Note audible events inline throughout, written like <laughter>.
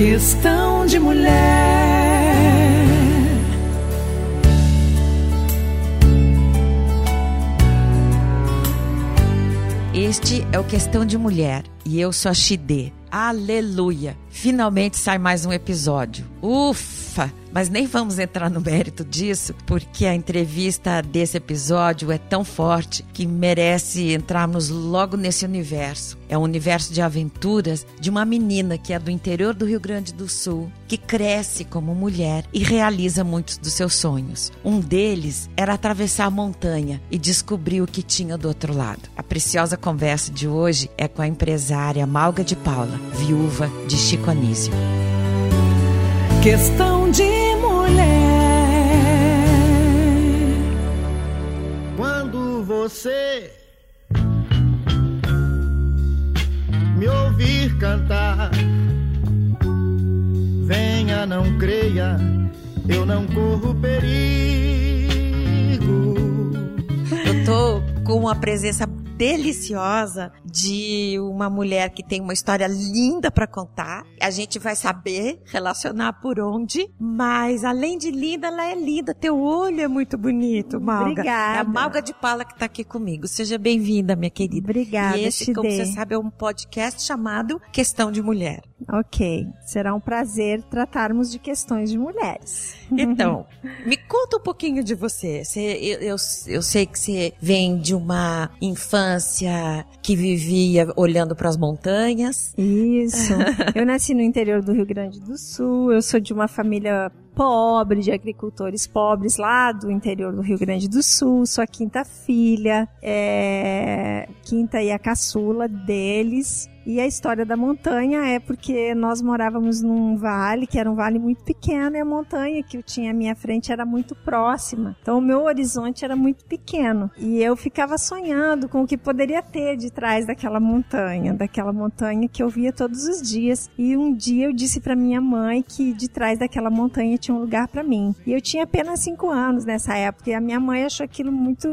Questão de mulher. Este é o Questão de Mulher e eu sou a Xidê. Aleluia! Finalmente sai mais um episódio. Ufa! Mas nem vamos entrar no mérito disso, porque a entrevista desse episódio é tão forte que merece entrarmos logo nesse universo. É um universo de aventuras de uma menina que é do interior do Rio Grande do Sul, que cresce como mulher e realiza muitos dos seus sonhos. Um deles era atravessar a montanha e descobrir o que tinha do outro lado. A preciosa conversa de hoje é com a empresária Malga de Paula, viúva de Chico Anísio. Questão de mulher. Quando você me ouvir cantar, venha, não creia, eu não corro perigo. Eu tô com uma presença deliciosa de uma mulher que tem uma história linda para contar. A gente vai saber relacionar por onde, mas além de linda, ela é linda. Teu olho é muito bonito, Malga. Obrigada. É a Malga de Paula que tá aqui comigo. Seja bem-vinda, minha querida. Obrigada, E esse, como você sabe, é um podcast chamado Questão de Mulher. Ok, será um prazer tratarmos de questões de mulheres. Então, <laughs> me conta um pouquinho de você. Você- eu, eu, eu sei que você vem de uma infância que vivia olhando para as montanhas. Isso. <laughs> eu nasci no interior do Rio Grande do Sul. Eu sou de uma família pobre, de agricultores pobres lá do interior do Rio Grande do Sul. Sou a quinta filha, é, quinta e a caçula deles. E a história da montanha é porque nós morávamos num vale, que era um vale muito pequeno, e a montanha que eu tinha à minha frente era muito próxima. Então o meu horizonte era muito pequeno. E eu ficava sonhando com o que poderia ter de trás daquela montanha, daquela montanha que eu via todos os dias. E um dia eu disse para minha mãe que de trás daquela montanha tinha um lugar para mim. E eu tinha apenas cinco anos nessa época, e a minha mãe achou aquilo muito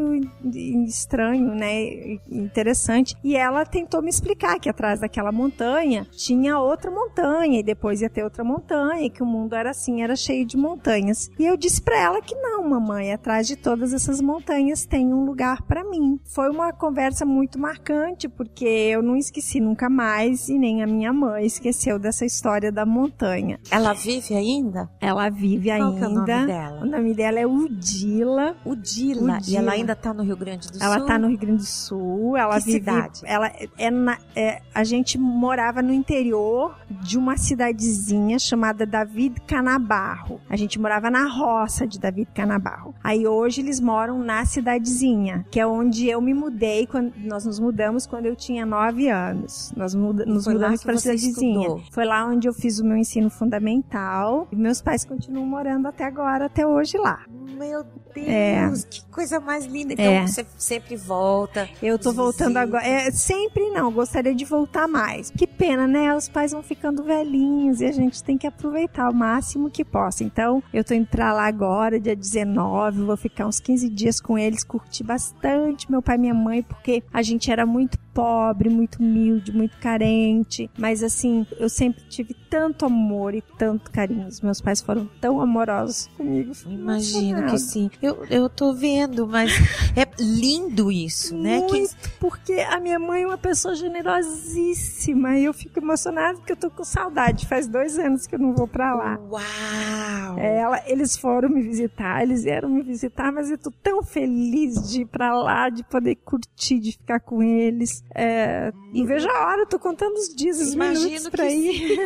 estranho, né? Interessante. E ela tentou me explicar que atrás daquela montanha tinha outra montanha, e depois ia ter outra montanha, e que o mundo era assim, era cheio de montanhas. E eu disse para ela que não, mamãe, atrás de todas essas montanhas tem um lugar para mim. Foi uma conversa muito marcante, porque eu não esqueci nunca mais, e nem a minha mãe esqueceu dessa história da montanha. Ela vive ainda? Ela vive Qual que é o nome ainda. dela? O nome dela é Udila. Udila. Udila. E ela ainda tá no Rio Grande do Ela Sul? tá no Rio Grande do Sul. Ela Que vive. cidade? Ela é, na- é- a gente morava no interior de uma cidadezinha chamada David Canabarro. A gente morava na roça de David Canabarro. Aí hoje eles moram na cidadezinha, que é onde eu me mudei quando nós nos mudamos quando eu tinha nove anos. Nós muda- nos foi mudamos para a cidadezinha. estudou? Foi lá onde eu fiz o meu ensino fundamental. E meus pais continuam morando até agora, até hoje lá. Meu Deus, É. que coisa mais linda. Então É. você sempre volta. Eu tô Os voltando agora. É, sempre não, gostaria de voltar mais. Que pena, né? Os pais vão ficando velhinhos e a gente tem que aproveitar o máximo que possa. Então, eu tô indo pra lá agora, dia 19, vou ficar uns 15 dias com eles, curti bastante meu pai e minha mãe, porque a gente era muito pobre, muito humilde, muito carente. Mas assim, eu sempre tive tanto amor e tanto carinho. Os meus pais foram tão amorosos comigo. Imagino que sim. Eu, eu tô vendo, mas é lindo isso, né? Que Muito, porque a minha mãe é uma pessoa generosíssima e eu fico emocionada porque eu tô com saudade. Faz dois anos que eu não vou pra lá. Uau! É, ela- eles foram me visitar, eles vieram me visitar, mas eu tô tão feliz de ir pra lá, de poder curtir, de ficar com eles. É, não vejo a hora, eu tô contando os dias, os Imagino minutos pra ir.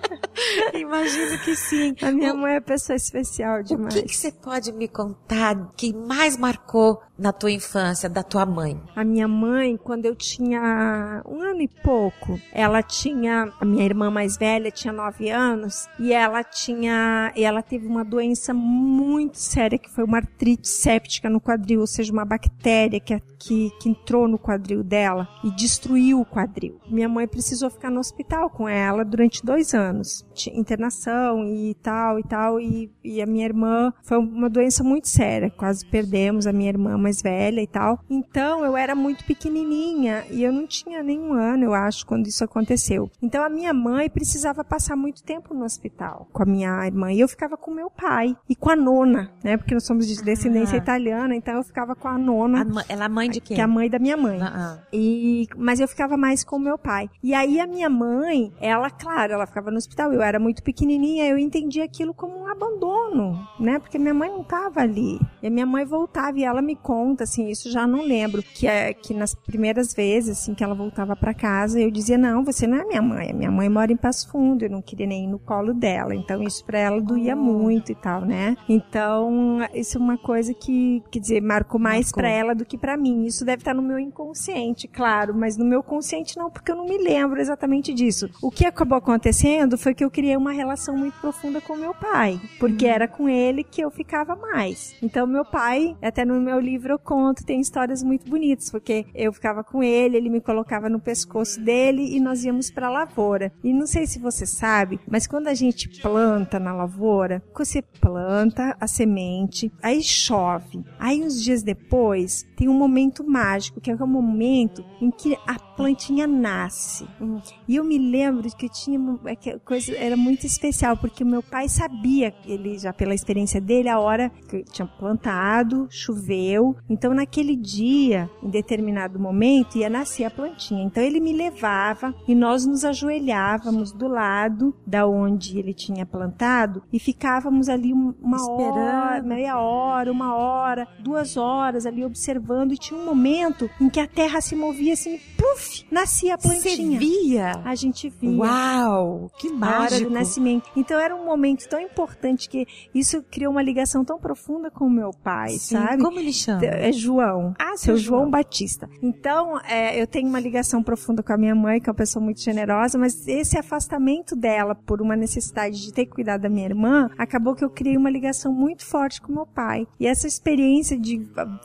<laughs> Imagino que sim. A minha O- mãe é pessoa especial O demais. que que você pode me contar que mais marcou na tua infância da tua mãe? A minha mãe, quando eu tinha um ano e pouco, ela tinha, a minha irmã mais velha tinha nove anos, e ela tinha, e ela teve uma doença muito séria, que foi uma artrite séptica no quadril, ou seja, uma bactéria que, que, que entrou no quadril dela e destruiu o quadril. Minha mãe precisou ficar no hospital com ela durante dois anos. Tinha internação e tal e tal, e, e a minha irmã foi uma doença muito séria, quase perdemos a minha irmã mais velha e tal. Então eu era muito pequenininha e eu não tinha nenhum ano, eu acho, quando isso aconteceu. Então a minha mãe precisava passar muito tempo no hospital com a minha irmã e eu ficava com meu pai e com a nona, né? Porque nós somos de descendência Ah. italiana, então eu ficava com a nona. A ela é mãe de quem? Que é a mãe da minha mãe. Ah, ah. E, mas eu ficava mais com o meu pai. E aí a minha mãe, ela, claro, ela ficava no hospital. Eu era muito pequenininha, eu entendi aquilo como um abandono, né? Porque minha mãe não tava ali. E a minha mãe voltava e ela me conta, assim, isso já não lembro, que é que nas primeiras vezes, assim, que ela voltava para casa, eu dizia: "Não, você não é minha mãe. Minha mãe mora em Passo Fundo. Eu não queria nem ir no colo dela". Então isso para ela doía muito e tal, né? Então, isso é uma coisa que, quer dizer, marcou mais para ela do que para mim. Isso deve estar no meu inconsciente, claro, mas no meu consciente não, porque eu não me lembro exatamente disso. O que acabou acontecendo foi que eu criei uma relação muito profunda com meu pai, porque era com ele que eu ficava mais. Então, meu pai, até no meu livro eu conto, tem histórias muito bonitas, porque eu ficava com ele, ele me colocava no pescoço dele e nós íamos para a lavoura. E não sei se você sabe, mas quando a gente planta na lavoura, você planta a semente, aí chove. Aí uns dias depois tem um momento mágico, que é o momento em que a plantinha nasce. E eu me lembro de que tinha uma- é que coisa era muito especial, porque o meu pai sabia, ele já pela experiência dele, a hora que tinha plantado, choveu. Então naquele dia, em determinado momento, ia nascer a plantinha. Então ele me levava e nós nos ajoelhávamos do lado da onde ele tinha plantado e ficávamos ali um- uma Esperando. hora, meia hora, uma hora, duas horas ali observando e tinha um momento em que a terra se movia assim, puf, nascia a Você plantinha. via? A gente via. Uau, que A hora mágico. do nascimento. Então era um momento tão importante que isso criou uma ligação tão profunda com o meu pai, Sim, sabe? Como ele chama? É João. Ah, seu João, João. Batista. Então, é, eu tenho uma ligação profunda com a minha mãe, que é uma pessoa muito generosa, mas esse afastamento dela por uma necessidade de ter que cuidar da minha irmã, acabou que eu criei uma ligação muito forte com meu pai. E essa experiência de a-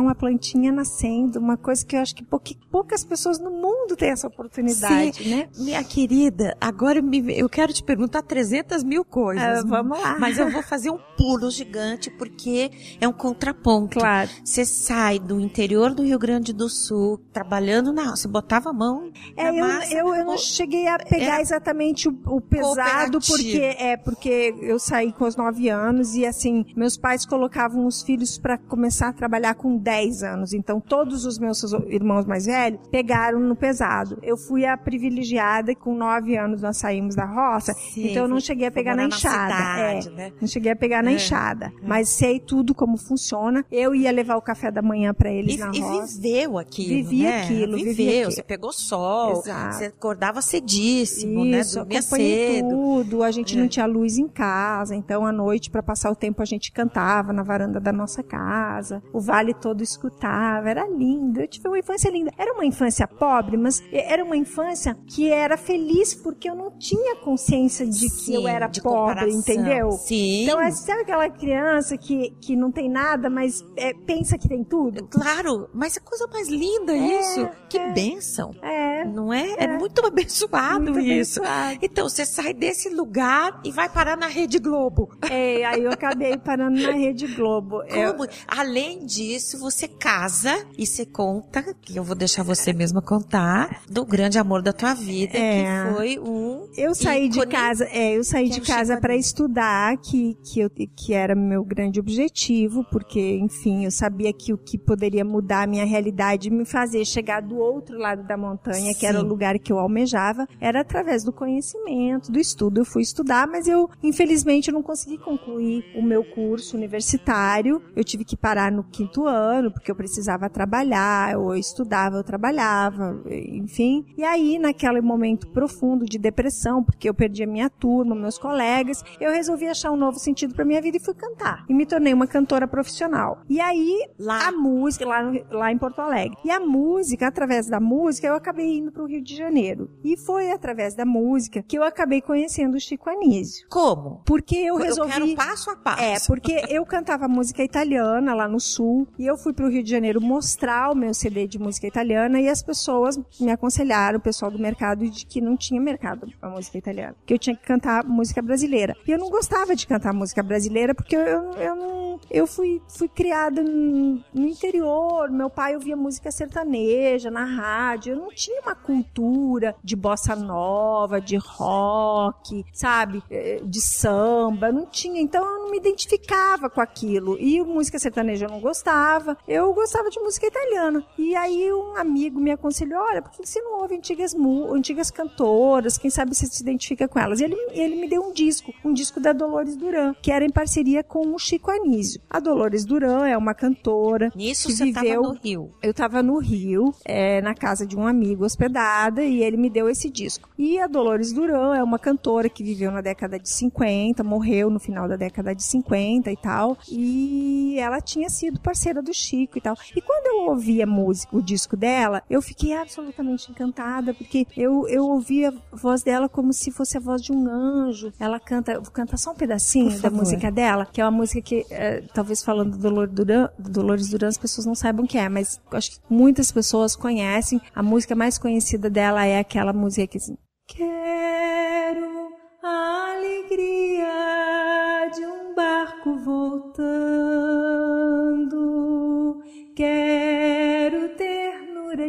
uma plantinha nascendo, uma coisa que eu acho que poucas pessoas no mundo têm essa oportunidade, né? Minha querida, agora eu quero te perguntar 300 mil coisas. Ah, vamos lá. Mas eu vou fazer um pulo gigante porque é um contraponto. Claro. Você sai do interior do Rio Grande do Sul, trabalhando na. Você botava a mão. É, eu, massa, eu, eu não ou- cheguei a pegar Era exatamente o, o pesado, porque é porque eu saí com os 9 anos e assim, meus pais colocavam os filhos para começar a trabalhar com 10 anos. Então, todos os meus irmãos mais velhos pegaram no pesado. Eu fui a privilegiada, com 9 anos nós saímos da roça, Sim, então eu não cheguei a pegar na enxada. cidade, é. né? Não cheguei a pegar na É. enxada, mas sei tudo como funciona. Eu ia levar o café da manhã para eles E, na e roça. viveu aquilo. Vivi né? aquilo, vivi Viveu. aquilo. Você pegou sol. Exato. Você acordava cedíssimo, né? Isso, Dormia acompanhei cedo. tudo. A gente É. não tinha luz em casa, então à noite para passar o tempo a gente cantava na varanda da nossa casa. O vale todo escutava, era lindo. Eu tive uma infância linda. Era uma infância pobre, mas era uma infância que era feliz porque eu não tinha consciência de que Sim, eu era pobre, comparação. entendeu? Sim. Então, é, sabe aquela criança que, que não tem nada, mas é, pensa que tem tudo? Claro, mas é coisa mais linda É, isso. Que é. bênção. É. Não é? É, muito abençoado Muito isso. abençoado. Então, você sai desse lugar e vai parar na Rede Globo. É, aí eu acabei parando na Rede Globo. <laughs> Eu- Como? Além disso, você casa e você conta, que eu vou deixar você mesma contar, do grande amor da tua vida, É. que foi um. Eu saí de ícone. casa, é, eu saí de é casa para estudar, que que, eu, que era meu grande objetivo, porque, enfim, eu sabia que o que poderia mudar a minha realidade, me fazer chegar do outro lado da montanha, que era o Sim. lugar que eu almejava, era através do conhecimento, do estudo. Eu fui estudar, mas eu, infelizmente, eu não consegui concluir o meu curso universitário. Eu tive que parar no quinto ano, porque eu precisava trabalhar, eu estudava, eu trabalhava, enfim. E aí, naquele momento profundo de depressão, porque eu perdi a minha turma, meus colegas, eu resolvi achar um novo sentido para minha vida e fui cantar. E me tornei uma cantora profissional. E aí, Lá. a música, lá, lá em Porto Alegre. E a música, através da música, eu acabei indo para o Rio de Janeiro. E foi através da música que eu acabei conhecendo o Chico Anísio. Como? Porque eu Eu resolvi. quero passo a passo. É, porque eu cantava música italiana lá no sul e eu fui pro Rio de Janeiro mostrar o meu CD de música italiana e as pessoas me aconselharam, o pessoal do mercado, de que não tinha mercado pra música italiana, que eu tinha que cantar música brasileira. E eu não gostava de cantar música brasileira porque eu, eu, eu fui, fui criada no, no interior. Meu pai ouvia música sertaneja na rádio. Eu não tinha uma cultura de bossa nova, de rock, sabe? Eh, de samba. Não tinha. Então, eu não me identificava com aquilo. E música sertaneja eu não gostava. Eu gostava de música italiana. E aí, um amigo me aconselhou: olha, por que você não ouve antigas, antigas cantoras? Quem sabe você se identifica com elas? E ele, ele me deu um disco, um disco da Dolores Duran, que era em parceria com o Chico Anísio. A Dolores Duran é uma cantora. Nisso que você viveu... estava no Rio. Eu estava no Rio, é, na casa de um amigo hospedada, e ele me deu esse disco. E a Dolores Duran é uma cantora que viveu na década de 50, morreu no final da década de 50 e tal. E ela tinha sido parceira do Chico e tal. E quando eu ouvi a música, o disco dela, eu fiquei absolutamente encantada, porque eu, eu ouvi a voz dela como se fosse a voz de um anjo. Ela canta, vou cantar só um pedacinho da música dela, que é uma música que, é, talvez falando do Dolor Duran, Dolores Duran, as pessoas não saibam o que é, mas acho que muitas pessoas conhecem. A música mais conhecida dela é aquela música que assim, Quero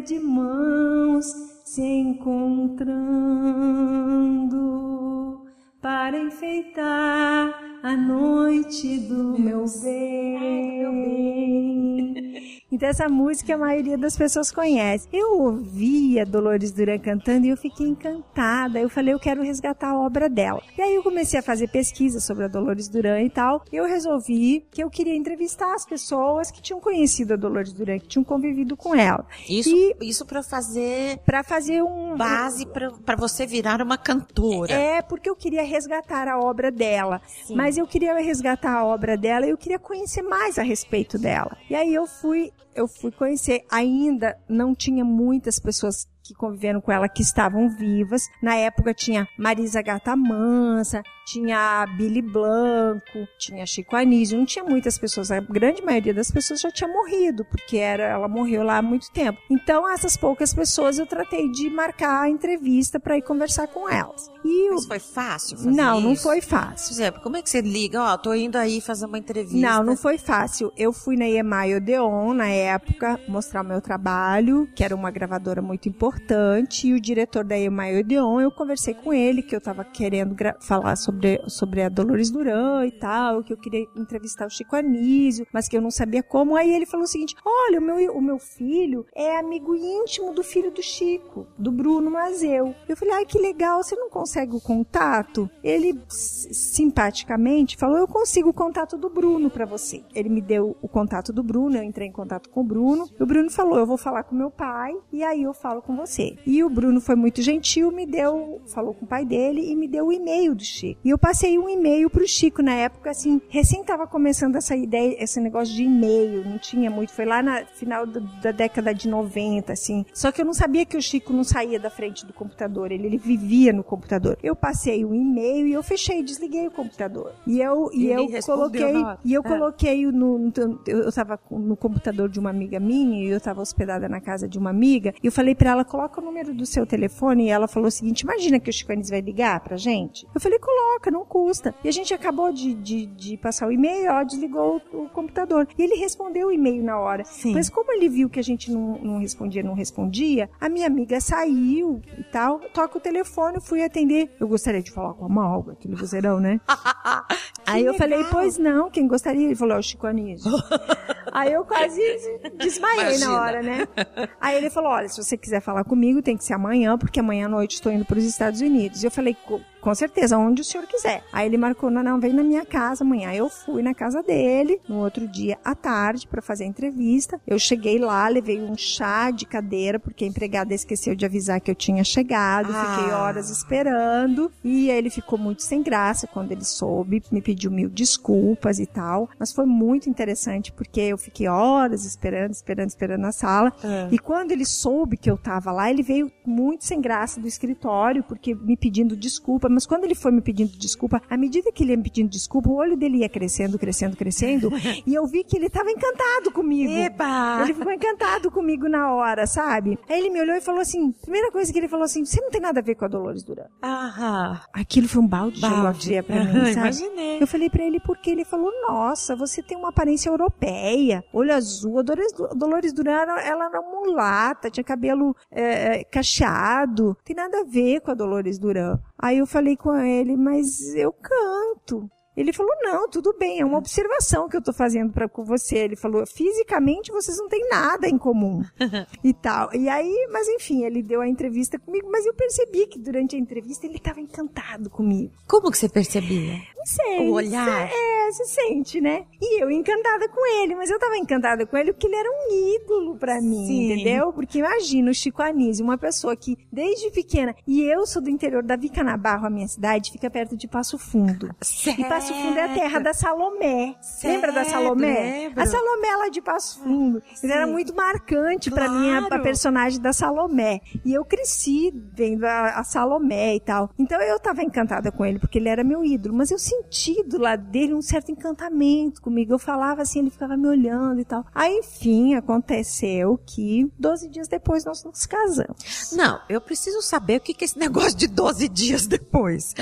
de mãos se encontrando para enfeitar a noite do meu bem. Então essa música a maioria das pessoas conhece. Eu ouvi a Dolores Duran cantando e eu fiquei encantada. Eu falei, eu quero resgatar a obra dela. E aí eu comecei a fazer pesquisa sobre a Dolores Duran e tal. E eu resolvi que eu queria entrevistar as pessoas que tinham conhecido a Dolores Duran, que tinham convivido com ela. Isso, E- isso para fazer Para fazer um base para você virar uma cantora. É, porque eu queria resgatar a obra dela. Sim. Mas eu queria resgatar a obra dela e eu queria conhecer mais a respeito dela. E aí eu fui, eu fui conhecer. Ainda não tinha muitas pessoas que conviveram com ela que estavam vivas. Na época tinha Marisa Gata Mansa, tinha Billy Blanco, tinha Chico Anísio, não tinha muitas pessoas. A grande maioria das pessoas já tinha morrido, porque era, ela morreu lá há muito tempo. Então, essas poucas pessoas eu tratei de marcar a entrevista para ir conversar com elas. E Mas foi fácil fazer não, não isso? foi Por fácil. exemplo, como é que você liga? Ó, tô indo aí fazer uma entrevista. Não, não foi fácil. Eu fui na EMI Odeon, na época, mostrar o meu trabalho, que era uma gravadora muito importante, e o diretor da EMI Odeon, eu conversei com ele, que eu tava querendo falar sobre, sobre a Dolores Duran e tal, que eu queria entrevistar o Chico Anísio, mas que eu não sabia como. Aí ele falou o seguinte, olha, o meu, o meu filho é amigo íntimo do filho do Chico, do Bruno Mazeu. Eu falei, ai, que legal, você não consegue o contato? Ele, simpaticamente, falou, eu consigo o contato do Bruno pra você. Ele me deu o contato do Bruno, eu entrei em contato com o Bruno. O Bruno falou, eu vou falar com meu pai e aí eu falo com você. E o Bruno foi muito gentil, me deu, falou com o pai dele e me deu o e-mail do Chico. E eu passei um e-mail pro Chico na época, assim, recém tava começando essa ideia, esse negócio de e-mail, não tinha muito, foi lá na final do- da década de 90, assim. Só que eu não sabia que o Chico não saía da frente do computador, ele, ele vivia no computador. Eu passei um e-mail e eu fechei, desliguei o computador. E eu, e E eu coloquei, e eu Ah. coloquei no, no- eu, tava no computador de uma amiga minha, e eu tava hospedada na casa de uma amiga, e eu falei pra ela, coloca o número do seu telefone, e ela falou o seguinte, imagina que o Chico Anísio vai ligar pra gente? Eu falei, coloca, não custa. E a gente acabou de, de, de passar o e-mail, ela desligou o, o computador. E ele respondeu o e-mail na hora. Sim. Mas como ele viu que a gente não, não respondia, não respondia, a minha amiga saiu e tal, toca o telefone, eu fui atender. Eu gostaria de falar com a Malga, aquele vozeirão, né? <laughs> Aí eu falei, pois não, quem gostaria? Ele falou, o Chico Anísio. <laughs> Aí eu quase desmaiei Imagina. na hora, né? Aí ele falou, olha, se você quiser falar comigo, tem que ser amanhã, porque amanhã à noite estou indo para os Estados Unidos. E eu falei, "Co- com certeza, onde o senhor quiser. Aí ele marcou, não, não, vem na minha casa amanhã. Eu fui na casa dele, no outro dia à tarde, para fazer a entrevista. Eu cheguei lá, levei um chá de cadeira, porque a empregada esqueceu de avisar que eu tinha chegado. Ah. Fiquei horas esperando. E ele ficou muito sem graça quando ele soube, me pediu mil desculpas e tal. Mas foi muito interessante, porque eu fiquei horas esperando, esperando, esperando na sala. Ah. E quando ele soube que eu tava lá, ele veio muito sem graça do escritório, porque me pedindo desculpa, desculpa, mas quando ele foi me pedindo desculpa, à medida que ele ia me pedindo desculpa, o olho dele ia crescendo, crescendo, crescendo, <laughs> e eu vi que ele tava encantado comigo. Eba! Ele ficou encantado comigo na hora, sabe? Aí ele me olhou e falou assim, primeira coisa que ele falou assim, você não tem nada a ver com a Dolores Duran. Aham. Aquilo foi um balde, de água Balde. fria pra <laughs> mim, sabe? imaginei. Eu falei pra ele porque ele falou, nossa, você tem uma aparência europeia, olho azul, a Dolores, Dolores Duran, ela, ela era mulata, tinha cabelo é, cacheado, tem nada a ver com a Dolores Duran. Aí eu falei com ele, mas eu canto. Ele falou, não, tudo bem, é uma observação que eu tô fazendo pra, com você. Ele falou, fisicamente vocês não têm nada em comum. <laughs> e tal. E aí, mas enfim, ele deu a entrevista comigo, mas eu percebi que durante a entrevista ele tava encantado comigo. Como que você percebia? Não sei. O olhar. É, se sente, né? E eu encantada com ele, mas eu tava encantada com ele porque ele era um ídolo pra mim, Sim. entendeu? Porque imagina o Chico Anísio, uma pessoa que desde pequena, e eu sou do interior da Vicanabarro, a minha cidade, fica perto de Passo Fundo. E Passo Fundo é a terra da Salomé. Lembra da Certo, Salomé? lembro. A Salomé lá de Passo Fundo. Ele era Sim. muito marcante pra mim, a, a Claro. personagem da Salomé. E eu cresci vendo a, a Salomé e tal. Então eu tava encantada com ele, porque ele era meu ídolo. Mas eu senti do lado dele um certo encantamento comigo. Eu falava assim, ele ficava me olhando e tal. Aí, enfim, aconteceu que 12 dias depois nós nos casamos. Não, eu preciso saber o que que é esse negócio de 12 dias depois.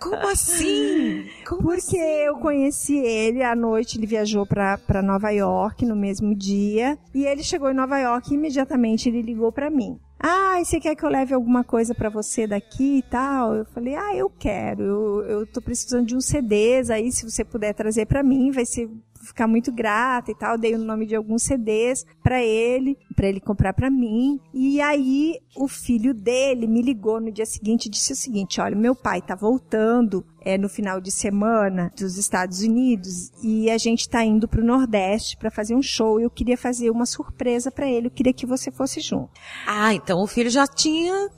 Como assim? Como Porque assim? Eu conheci ele à noite, ele viajou pra pra Nova York no mesmo dia. E ele chegou em Nova York e imediatamente ele ligou pra mim. Ah, você quer que eu leve alguma coisa pra você daqui e tal? Eu falei, ah, eu quero. Eu, eu tô precisando de uns CDs aí, se você puder trazer pra mim, vai ser ficar muito grata e tal. Dei o nome de alguns CDs pra ele, pra ele comprar pra mim. E aí o filho dele me ligou no dia seguinte e disse o seguinte: olha, meu pai tá voltando é, no final de semana dos Estados Unidos e a gente tá indo pro Nordeste pra fazer um show. e Eu queria fazer uma surpresa pra ele. Eu queria que você fosse junto. Ah, então o filho já tinha.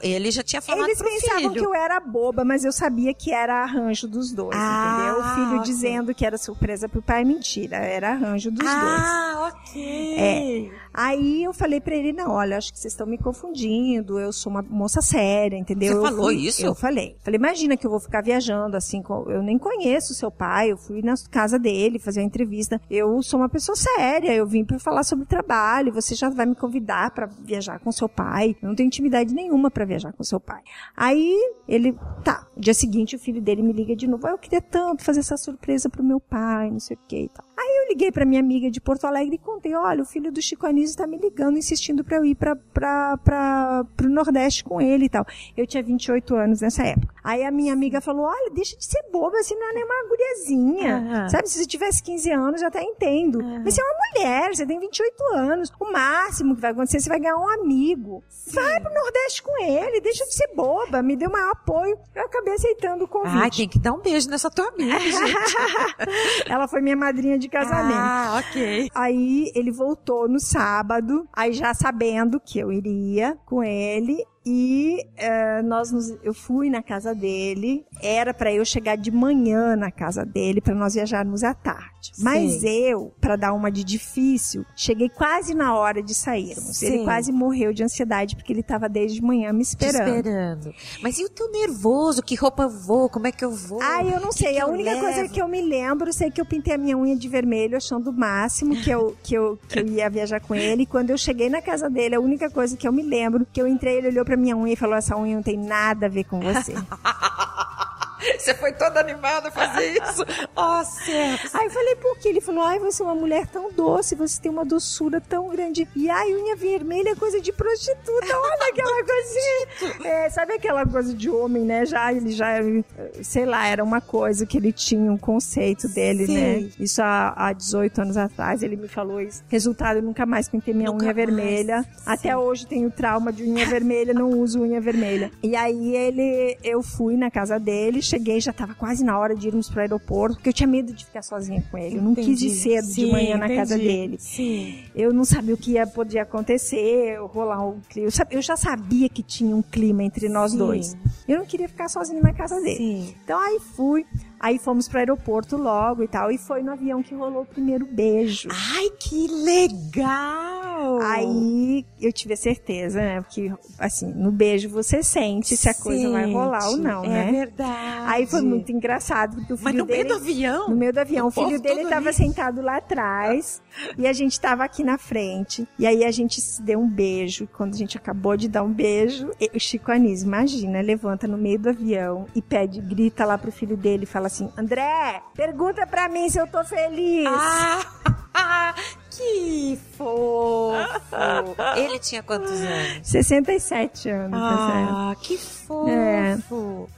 ele já tinha falado Eles pro pensavam filho. que eu era boba, mas eu sabia que era arranjo dos dois, Ah, entendeu? O filho ok. dizendo que era surpresa pro pai, mentira, era arranjo dos dois. Ah, ok. Aí eu falei pra ele, não, olha, acho que vocês estão me confundindo, eu sou uma moça séria, entendeu? Você Eu falou fui- isso? Eu falei. Falei, imagina que eu vou ficar viajando assim, eu nem conheço seu pai, eu fui na casa dele fazer uma entrevista. Eu sou uma pessoa séria, eu vim pra falar sobre trabalho, você já vai me convidar pra viajar com seu pai. Eu não tenho intimidade nenhuma pra viajar com seu pai. Aí ele, tá, dia seguinte o filho dele me liga de novo, ah, eu queria tanto fazer essa surpresa pro meu pai, não sei o que e tal. Aí eu liguei pra minha amiga de Porto Alegre e contei, olha, o filho do Chico Anísio tá me ligando, insistindo pra eu ir pra, pra, pra, pro Nordeste com ele e tal. Eu tinha 28 anos nessa época. Aí a minha amiga falou, olha, deixa de ser boba, assim, não é nem uma guriazinha. Aham. Sabe, se você tivesse 15 anos, eu até entendo. Mas você é uma mulher, você tem 28 anos. O máximo que vai acontecer, você vai ganhar um amigo. Vai pro Nordeste com ele, deixa de ser boba. Me deu maior apoio. Eu acabei aceitando o convite. Ai, tem que dar um beijo nessa tua amiga, <laughs> gente. Ela foi minha madrinha de casamento. Ah, ok. Aí ele voltou no sábado, aí já sabendo que eu iria com ele. E eh, nós nos- eu fui na casa dele. Era pra eu chegar de manhã na casa dele pra nós viajarmos à tarde. Mas eu, pra dar uma de difícil, cheguei quase na hora de sairmos. Sim. Ele quase morreu de ansiedade porque ele tava desde manhã me Te esperando. esperando. Mas e o teu nervoso? Que roupa eu vou? Como é que eu vou? Ah, eu não Que sei. que a única coisa levo? que eu me lembro, sei que eu pintei a minha unha de vermelho, achando o máximo que eu, que eu, que eu ia viajar com ele. E quando eu cheguei na casa dele, a única coisa que eu me lembro, que eu entrei, ele olhou pra minha unha e falou: essa unha não tem nada a ver com você. <laughs> <laughs> Você foi toda animada a fazer <laughs> isso? Ó, céu. Aí eu falei, por quê? Ele falou, ai, você é uma mulher tão doce, você tem uma doçura tão grande. E ai, unha vermelha é coisa de prostituta, olha <laughs> aquela coisinha. É, sabe aquela coisa de homem, né? Já, ele já, sei lá, era uma coisa que ele tinha, um conceito dele, Sim. né? Isso há, há 18 anos atrás, ele me falou isso. Resultado, eu nunca mais pintei minha Nunca unha mais. vermelha. Até hoje tenho trauma de unha vermelha, não uso unha vermelha. E aí ele, eu fui na casa dele, cheguei, já tava quase na hora de irmos pro aeroporto, porque eu tinha medo de ficar sozinha com ele. Eu não quis ir Entendi. cedo de Sim, manhã na entendi. casa dele. Sim. Eu não sabia o que ia poder acontecer, rolar um clima. Eu, já sabia que tinha um clima entre nós Sim. dois. Eu não queria ficar sozinha na casa dele. Sim. Então aí fui. Aí fomos pro aeroporto logo e tal. E foi no avião que rolou o primeiro beijo. Ai, que legal! Aí eu tive a certeza, né? Porque, assim, no beijo você sente se a coisa vai rolar ou não, é né? É verdade. Aí foi muito engraçado, porque o filho Mas no dele... meio do avião? No meio do avião. O, filho dele todo tava ali. sentado lá atrás e a gente tava aqui na frente. E aí a gente se deu um beijo. Quando a gente acabou de dar um beijo, o Chico Anísio, imagina, levanta no meio do avião e pede, grita lá pro filho dele e fala assim: André, pergunta pra mim se eu tô feliz. Ah, <laughs> que fofo! <laughs> Ele tinha quantos anos? 67 anos, tá? Ah, que fofo! É.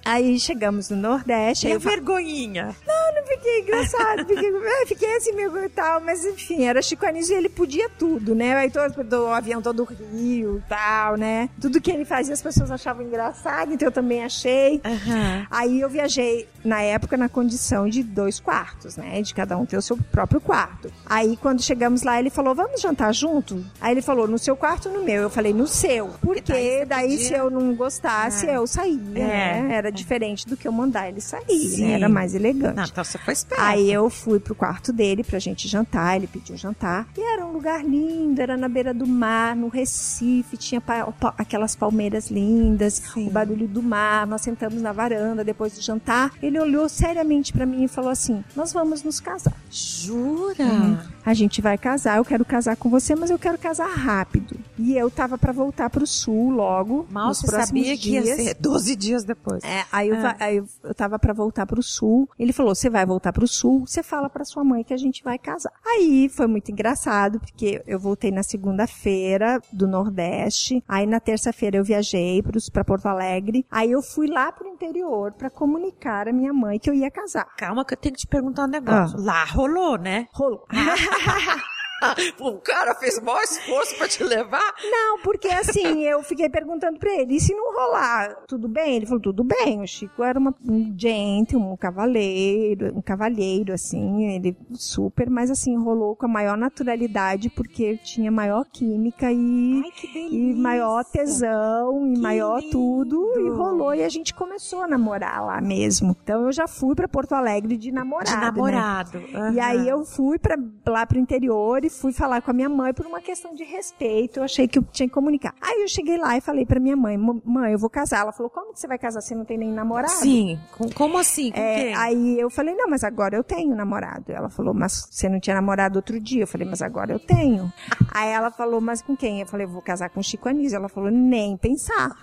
Aí chegamos no Nordeste. E a eu fa- vergonhinha? não fiquei engraçado, fiquei, <laughs> é, fiquei assim meio e tal, mas enfim, era Chico Anísio e ele podia tudo, né? Aí todo, do avião todo Rio e tal, né? Tudo que ele fazia as pessoas achavam engraçado, então eu também achei. Aham. Aí eu viajei, na época, na condição de dois quartos, né? De cada um ter o seu próprio quarto. Aí quando chegamos lá, ele falou, vamos jantar junto? Aí ele falou, no seu quarto ou no meu? Eu falei, no seu. Porque daí se eu não gostasse, É. eu saía, É. né? Era diferente do que eu mandar ele sair, né? Era mais elegante. Não, então você foi esperto. Aí eu fui pro quarto dele pra gente jantar, ele pediu jantar. E era um lugar lindo, era na beira do mar, no Recife, tinha pa- pa- aquelas palmeiras lindas, Sim. o barulho do mar. Nós sentamos na varanda depois do jantar. Ele olhou seriamente pra mim e falou assim: Nós vamos nos casar. Jura? A gente vai casar, eu quero casar com você, mas eu quero casar rápido. E eu tava pra voltar pro sul logo. Mal sabia que ia dias. ser 12 dias depois. É, aí, eu, va- aí eu, eu tava pra voltar pro sul. Ele falou: você vai voltar pro sul, você fala pra sua mãe que a gente vai casar. Aí foi muito engraçado, porque eu voltei na segunda-feira do Nordeste. Aí na terça-feira eu viajei pra Porto Alegre. Aí eu fui lá pro interior pra comunicar à minha mãe que eu ia casar. Calma que eu tenho que te perguntar um negócio. Lá rolou, né? Rolou. <laughs> <laughs> <laughs> o cara fez o maior esforço pra te levar. Não, porque assim, <laughs> eu fiquei perguntando pra ele, e se não rolar, tudo bem? Ele falou, tudo bem. O Chico era uma, um gente, um cavaleiro, um cavalheiro, assim, ele super, mas assim, rolou com a maior naturalidade, porque tinha maior química e, que e maior tesão, e Que maior lindo. tudo, e rolou, e a gente começou a namorar lá mesmo. Então eu já fui pra Porto Alegre de namorado, De né? namorado. E aí eu fui pra, lá pro interior e fui falar com a minha mãe por uma questão de respeito. Eu achei que eu tinha que comunicar. Aí eu cheguei lá e falei pra minha mãe, "Mã- mãe, eu vou casar. Ela falou, como que você vai casar? Você não tem nem namorado? Sim. Com- como assim? Com É, aí eu falei, não, mas agora eu tenho namorado. Ela falou, mas você não tinha namorado outro dia? Eu falei, mas agora eu tenho. <laughs> aí ela falou, mas com quem? Eu falei, eu vou casar com o Chico Anísio. Ela falou, nem pensar. <laughs>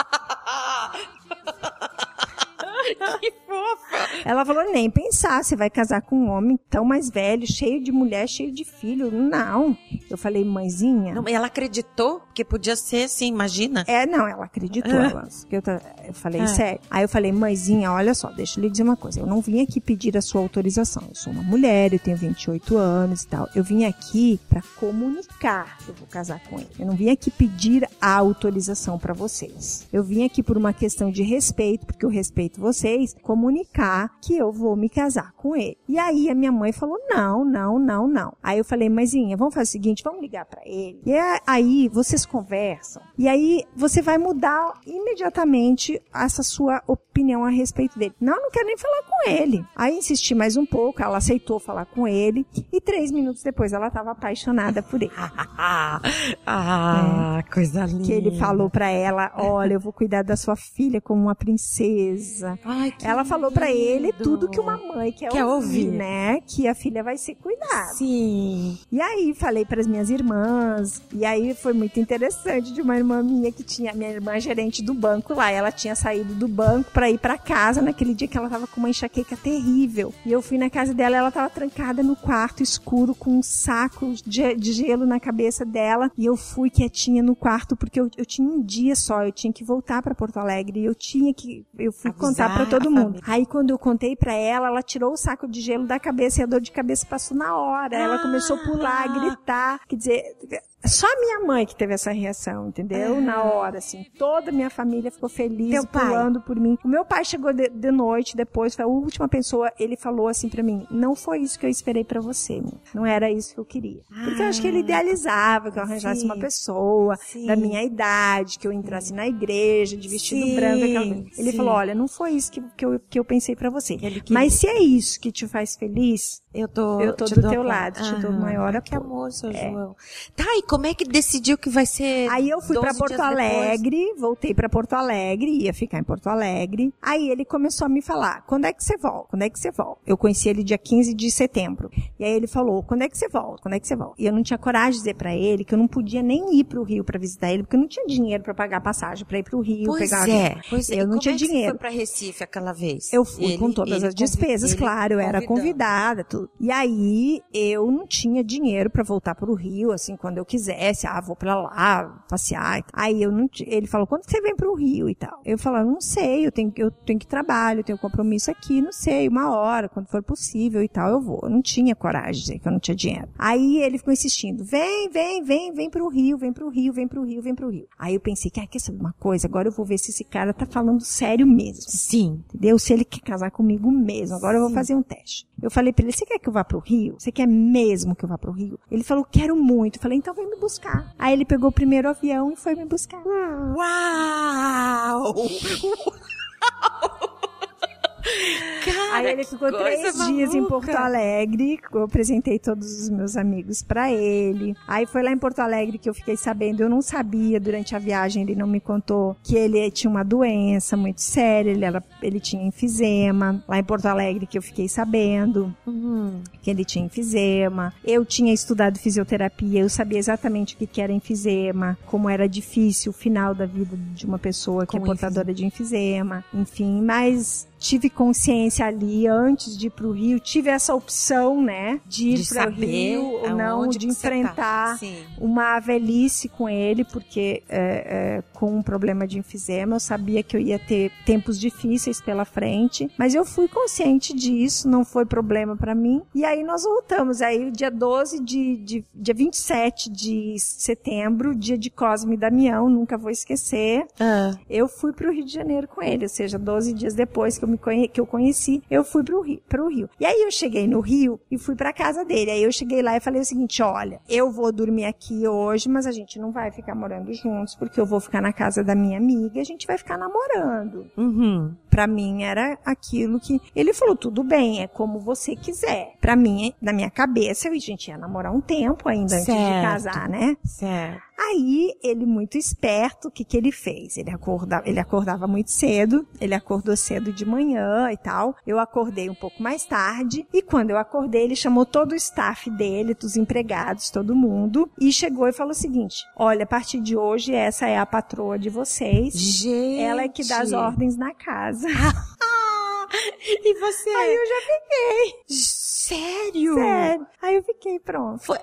<laughs> que fofa. Ela falou, nem pensar, você vai casar com um homem tão mais velho, cheio de mulher, cheio de filho. Não. Eu falei, mãezinha. Não, ela acreditou? Porque podia ser assim, imagina. É, não, ela acreditou. Ah. Ela, que eu, eu falei, Ah. sério. Aí eu falei, mãezinha, olha só, deixa eu lhe dizer uma coisa. Eu não vim aqui pedir a sua autorização. Eu sou uma mulher, eu tenho 28 anos e tal. Eu vim aqui pra comunicar que eu vou casar com ele. Eu não vim aqui pedir a autorização pra vocês. Eu vim aqui por uma questão de respeito, porque eu respeito vocês, comunicar que eu vou me casar com ele. E aí a minha mãe falou, não, não, não, não. Aí eu falei, mãezinha, vamos fazer o seguinte, vamos ligar pra ele. E é- aí vocês conversam. E aí você vai mudar imediatamente essa sua opinião a respeito dele. Não, eu não quero nem falar com ele. Aí insisti mais um pouco, ela aceitou falar com ele. E três minutos depois ela estava apaixonada por ele. <laughs> Ah, ah coisa linda. É. Que ele falou pra ela, olha, eu vou cuidar da sua filha como uma princesa. Ai, Ela falou pra ele lindo. tudo que uma mãe quer, Quer ouvir, ouvir. né? Que a filha vai ser cuidada. Sim. E aí falei para as minhas irmãs, e aí foi muito interessante de uma irmã minha que tinha, minha irmã gerente do banco lá, ela tinha saído do banco para ir para casa naquele dia que ela tava com uma enxaqueca terrível. E eu fui na casa dela, ela tava trancada no quarto escuro com um saco de, de gelo na cabeça dela, e eu fui quietinha no quarto porque eu, eu tinha um dia só, eu tinha que voltar para Porto Alegre, e eu tinha que eu fui Avisar contar para todo mundo. Aí quando eu contei para ela, ela tirou o saco de gelo da cabeça e a dor de cabeça passou na hora. Ela Ah. começou a pular, a gritar. Quer dizer, Só a minha mãe que teve essa reação, entendeu? Ah. Na hora, assim. Toda a minha família ficou feliz, Teu pai? pulando por mim. O meu pai chegou de, de noite, depois, foi a última pessoa, ele falou assim pra mim, não foi isso que eu esperei pra você, minha. não era isso que eu queria. Porque eu acho que ele idealizava que eu arranjasse Ah. Sim. uma pessoa Sim. da minha idade, que eu entrasse na igreja, de vestido Sim, branco. Aquela... Ele falou, olha, não foi isso que, que, eu, que eu pensei pra você. Mas se é isso que te faz feliz, Eu tô, Eu tô te do dou teu apoio. lado, te dou o Aham. maior Ah, Que apoio. amor, seu João. Tá, e como é que decidiu que vai ser Aí eu fui pra 12 Porto dias depois? Alegre, voltei pra Porto Alegre, ia ficar em Porto Alegre. Aí ele começou a me falar: "Quando é que você volta? Quando é que você volta?" Eu conheci ele dia 15 de setembro. E aí ele falou: "Quando é que você volta? Quando é que você volta?" E eu não tinha coragem de dizer pra ele que eu não podia nem ir pro Rio pra visitar ele, porque eu não tinha dinheiro pra pagar passagem pra ir pro Rio, Pois pegar é, pois é. Eu E não como tinha é que você dinheiro. foi pra Recife aquela vez? Eu fui Ele- com todas as despesas, ele claro, eu era convidada, tudo. E aí eu não tinha dinheiro pra voltar pro Rio, assim, quando eu quisesse, ah, vou pra lá, passear. Aí eu não ele falou, quando você vem pro Rio e tal? Eu falei, não sei, eu tenho, que- eu tenho que trabalho, eu tenho compromisso aqui, não sei, uma hora, quando for possível e tal, eu vou. Eu não tinha coragem de dizer que eu não tinha dinheiro. Aí ele ficou insistindo, vem, vem, vem, vem pro Rio, vem pro Rio, vem pro Rio, vem pro Rio. Aí eu pensei, que, ah, quer saber uma coisa? Agora eu vou ver se esse cara tá falando sério mesmo. Sim. Entendeu? Se ele quer casar comigo mesmo. Agora eu vou fazer um teste. Eu falei pra ele, você quer que eu vá pro Rio? Você quer mesmo que eu vá pro Rio? Ele falou, quero muito. Eu falei, então vem me buscar. Aí ele pegou o primeiro avião e foi me buscar. Uau! <laughs> <laughs> Cara, Aí ele ficou três coisa dias em maluca. Porto Alegre. Eu apresentei todos os meus amigos pra ele. Aí foi lá em Porto Alegre que eu fiquei sabendo. Eu não sabia durante a viagem, ele não me contou que ele tinha uma doença muito séria. Ele, era, ele tinha enfisema. Lá em Porto Alegre que eu fiquei sabendo. Uhum. que ele tinha enfisema. Eu tinha estudado fisioterapia, eu sabia exatamente o que que era enfisema, como era difícil o final da vida de uma pessoa que Com é portadora de enfisema, enfim, mas tive consciência ali antes de ir pro Rio, tive essa opção, né, de ir para o Rio ou não, de tá. enfrentar Sim. uma velhice com ele, porque é, é, com um problema de enfisema, eu sabia que eu ia ter tempos difíceis pela frente, mas eu fui consciente disso, não foi problema pra mim. E aí nós voltamos. Aí, dia 12 de, de dia 27 de setembro, dia de Cosme e Damião, nunca vou esquecer. Ah, Eu fui pro Rio de Janeiro com ele, ou seja, 12 dias depois que eu conhe que eu conheci, eu fui pro Rio, pro Rio. E aí eu cheguei no Rio e fui pra casa dele. Aí eu cheguei lá e falei o seguinte, olha, eu vou dormir aqui hoje, mas a gente não vai ficar morando juntos, porque eu vou ficar na casa da minha amiga, e a gente vai ficar namorando. uhum. Pra mim era aquilo que ele falou, tudo bem, é como você quiser. Pra mim, na minha cabeça, a gente ia namorar um tempo ainda antes de Certo. casar, né? Certo. Aí, ele muito esperto, o que que ele fez? Ele acordava, ele acordava muito cedo, ele acordou cedo de manhã e tal. Eu acordei um pouco mais tarde, e quando eu acordei, ele chamou todo o staff dele, dos empregados, todo mundo, e chegou e falou o seguinte: "Olha, a partir de hoje essa é a patroa de vocês. Gente. Ela é que dá as ordens na casa." <laughs> E você? Aí eu já fiquei, Sério? sério. Aí eu fiquei pronto. Foi,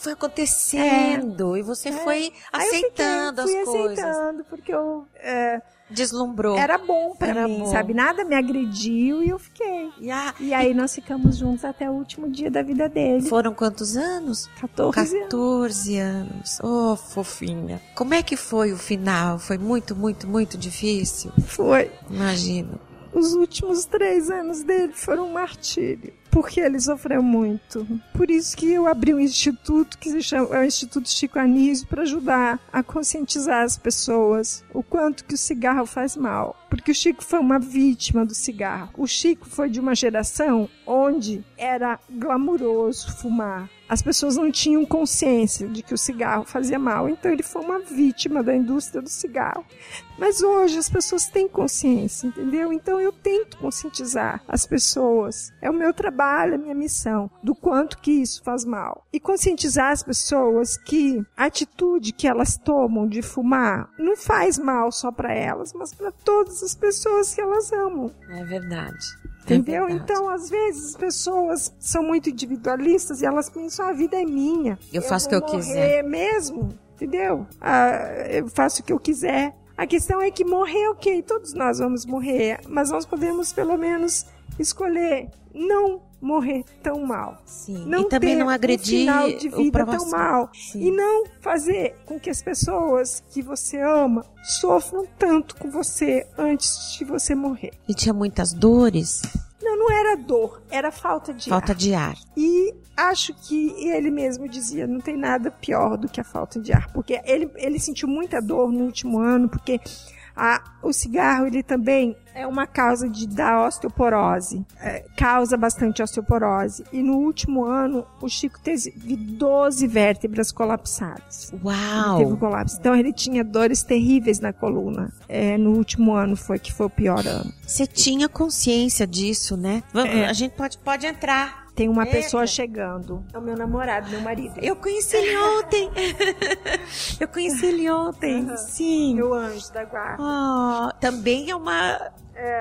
foi acontecendo. E você foi Aí eu aceitando fiquei, as coisas. aceitando, porque eu é, Deslumbrou. era bom pra Era mim, bom. sabe? Nada me agrediu e eu fiquei. E a- E aí nós ficamos juntos até o último dia da vida dele. Foram quantos anos? 14 anos. 14 anos. Oh, fofinha. Como é que foi o final? Foi muito, muito, muito difícil? Foi. Imagino. Os últimos três anos dele foram um martírio. Porque ele sofreu muito. Por isso que eu abri um instituto que se chama é o Instituto Chico Anísio para ajudar a conscientizar as pessoas o quanto que o cigarro faz mal. Porque o Chico foi uma vítima do cigarro. O Chico foi de uma geração onde era glamuroso fumar. As pessoas não tinham consciência de que o cigarro fazia mal, então ele foi uma vítima da indústria do cigarro. Mas hoje as pessoas têm consciência, entendeu? Então eu tento conscientizar as pessoas. É o meu trabalho, a minha missão, do quanto que isso faz mal. E conscientizar as pessoas que a atitude que elas tomam de fumar não faz mal só para elas, mas para todas as pessoas que elas amam. É verdade. Entendeu? É então, às vezes, as pessoas são muito individualistas e elas pensam, a vida é minha. Eu faço o que eu quiser. mesmo, entendeu? Ah, eu faço o que eu quiser. A questão é que morrer, ok, todos nós vamos morrer, mas nós podemos pelo menos escolher não morrer tão mal. Sim. Não e também ter não agredir um final de vida tão mal. Sim. E não fazer com que as pessoas que você ama sofram tanto com você antes de você morrer. E tinha muitas dores, Não, não era dor, era falta de falta ar. de ar. E acho que ele mesmo dizia, não tem nada pior do que a falta de ar, porque ele, ele sentiu muita dor no último ano, porque a- o cigarro ele também é uma causa de da osteoporose, é, causa bastante osteoporose. E no último ano o Chico teve 12 vértebras colapsadas. Ele teve um Uau! colapso. Então ele tinha dores terríveis na coluna. É, no último ano foi que foi o pior ano. Você tinha consciência disso, né? Vamos, É. A gente pode, pode entrar. Tem uma Eita. pessoa chegando. É o meu namorado, meu marido. Eu conheci ele ontem. <laughs> Eu conheci ele ontem. Aham. Sim. Meu anjo da guarda. Ah, também é uma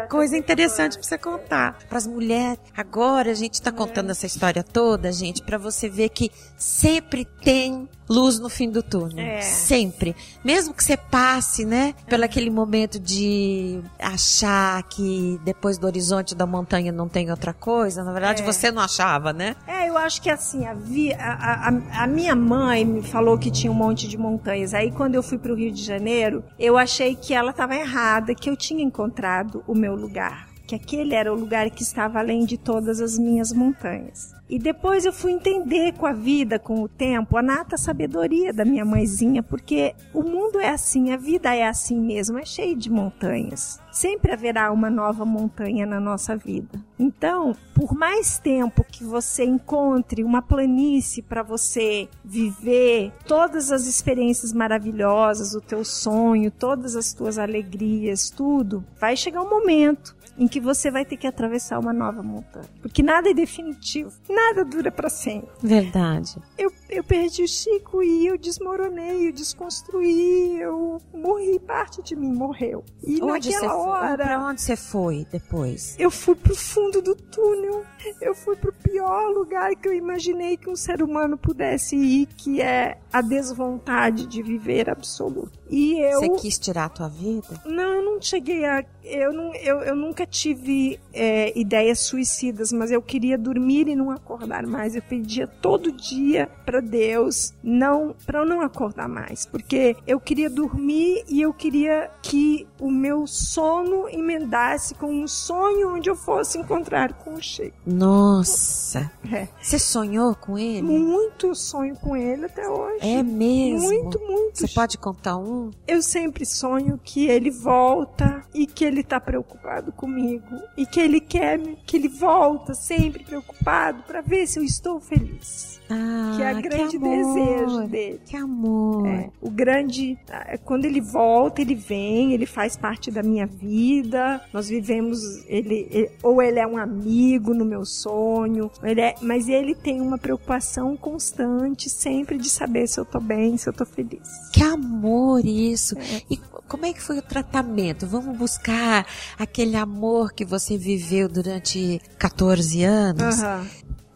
coisa interessante pra você contar. Para as mulheres, agora a gente tá contando essa história toda, gente, pra você ver que sempre tem luz no fim do túnel. É. Sempre. Mesmo que você passe, né, pelo aquele momento de achar que depois do horizonte da montanha não tem outra coisa, na verdade É. você não achava, né? É, eu acho que assim, a, vi- a, a- a minha mãe me falou que tinha um monte de montanhas. Aí quando eu fui pro Rio de Janeiro, eu achei que ela estava errada, que eu tinha encontrado o meu lugar. Que aquele era o lugar que estava além de todas as minhas montanhas. E depois eu fui entender com a vida, com o tempo, a nata sabedoria da minha mãezinha, porque o mundo é assim, a vida é assim mesmo, é cheio de montanhas. Sempre haverá uma nova montanha na nossa vida. Então, por mais tempo que você encontre uma planície para você viver todas as experiências maravilhosas, o teu sonho, todas as tuas alegrias, tudo, vai chegar um momento em que você vai ter que atravessar uma nova montanha. Porque nada é definitivo, nada dura para sempre. Verdade. Eu, eu perdi o Chico e eu desmoronei, eu desconstruí, eu morri, parte de mim morreu. E Onde naquela hora Pra onde você foi depois? eu fui pro fundo do túnel. Eu fui pro pior lugar que eu imaginei que um ser humano pudesse ir, que é a desvontade de viver absoluto. E eu Você quis tirar a tua vida? não, eu não cheguei a. Eu, não, eu, eu nunca tive é, ideias suicidas, mas eu queria dormir e não acordar mais. Eu pedia todo dia para Deus não para eu não acordar mais, porque eu queria dormir e eu queria que o meu sono emendasse com um sonho onde eu fosse encontrar com o Chico. Nossa. É. Você sonhou com ele? Muito sonho com ele até hoje. É mesmo? Muito, muito. Você pode contar um? Eu sempre sonho que ele volta e que ele tá preocupado comigo e que ele quer que ele volta sempre preocupado para ver se eu estou feliz. Ah, que é o grande amor. desejo dele. Que amor. É, o grande, ah, quando ele volta, ele vem, ele faz parte da minha vida. Nós vivemos, ele, ele- ou ele é um amigo no meu sonho, ele é, mas ele tem uma preocupação constante sempre de saber se eu tô bem, se eu tô feliz. Que amor isso. É. E como é que foi o tratamento? Vamos buscar aquele amor que você viveu durante 14 anos. Aham.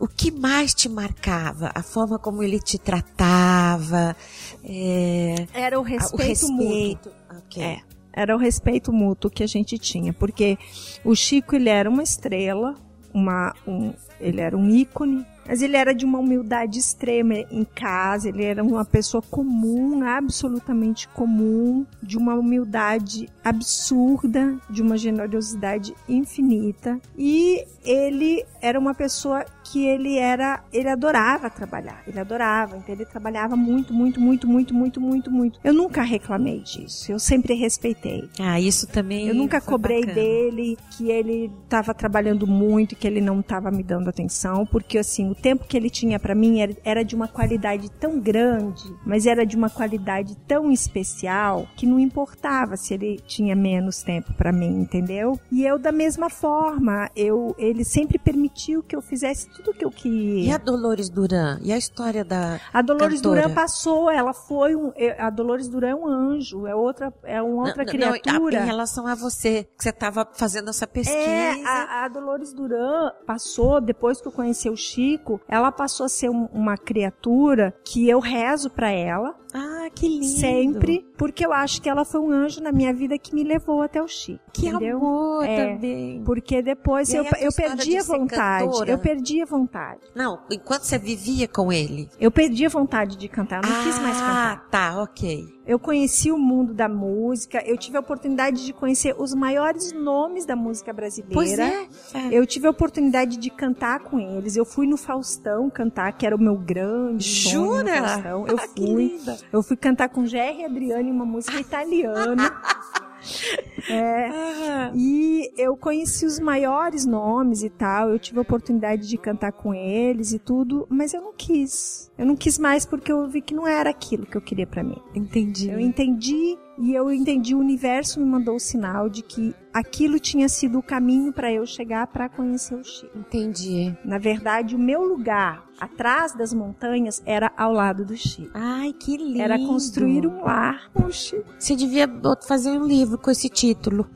O que mais te marcava? A forma como ele te tratava? é, Era o respeito, o mútuo. respeito. Ok. É. Era o respeito mútuo que a gente tinha, porque o Chico ele era uma estrela, uma, um, ele era um ícone, mas ele era de uma humildade extrema em casa, ele era uma pessoa comum, absolutamente comum, de uma humildade absurda, de uma generosidade infinita, e ele era uma pessoa que ele era, ele adorava trabalhar, ele adorava, então ele trabalhava muito, muito, muito, muito, muito, muito, muito. Eu nunca reclamei disso, eu sempre respeitei. Ah, isso também. Eu nunca cobrei bacana. dele que ele estava trabalhando muito e que ele não estava me dando atenção, porque assim, o tempo que ele tinha para mim era, era de uma qualidade tão grande, mas era de uma qualidade tão especial que não importava se ele tinha menos tempo para mim, entendeu? E eu da mesma forma, eu ele sempre permitiu que eu fizesse tudo o que eu queria. E a Dolores Duran? E a história da. A Dolores Cantora. Duran passou, ela foi um. A Dolores Duran é um anjo, é outra, é uma outra Não, não, não, criatura. em relação a você, que você estava fazendo essa pesquisa. É, a, a Dolores Duran passou, depois que eu conheci o Chico, ela passou a ser um- uma criatura que eu rezo pra ela. Ah, que lindo. Sempre, porque eu acho que ela foi um anjo na minha vida que me levou até o Chico. Que entendeu? amor É. também. Porque depois eu, eu perdi a vontade. cantora? Eu perdi a vontade. Não, enquanto você vivia com ele. Eu perdi a vontade de cantar. Eu não quis mais cantar. Ah, tá, ok. Eu conheci o mundo da música. Eu tive a oportunidade de conhecer os maiores nomes da música brasileira. Pois é. é. Eu tive a oportunidade de cantar com eles. Eu fui no Faustão cantar, que era o meu grande sonho no Jura? Faustão. Eu Ah, que fui. Eu fui cantar com Jerry Adriani uma música italiana. <laughs> É, Ah, e eu conheci os maiores nomes e tal. Eu tive a oportunidade de cantar com eles e tudo, mas eu não quis. Eu não quis mais porque eu vi que não era aquilo que eu queria pra mim. entendi. Eu entendi e eu entendi o universo me mandou o sinal de que aquilo tinha sido o caminho para eu chegar para conhecer o Chico. Entendi. Na verdade, o meu lugar atrás das montanhas era ao lado do Chico. Ai, que lindo. Era construir um lar com o. Você devia fazer um livro com esse título.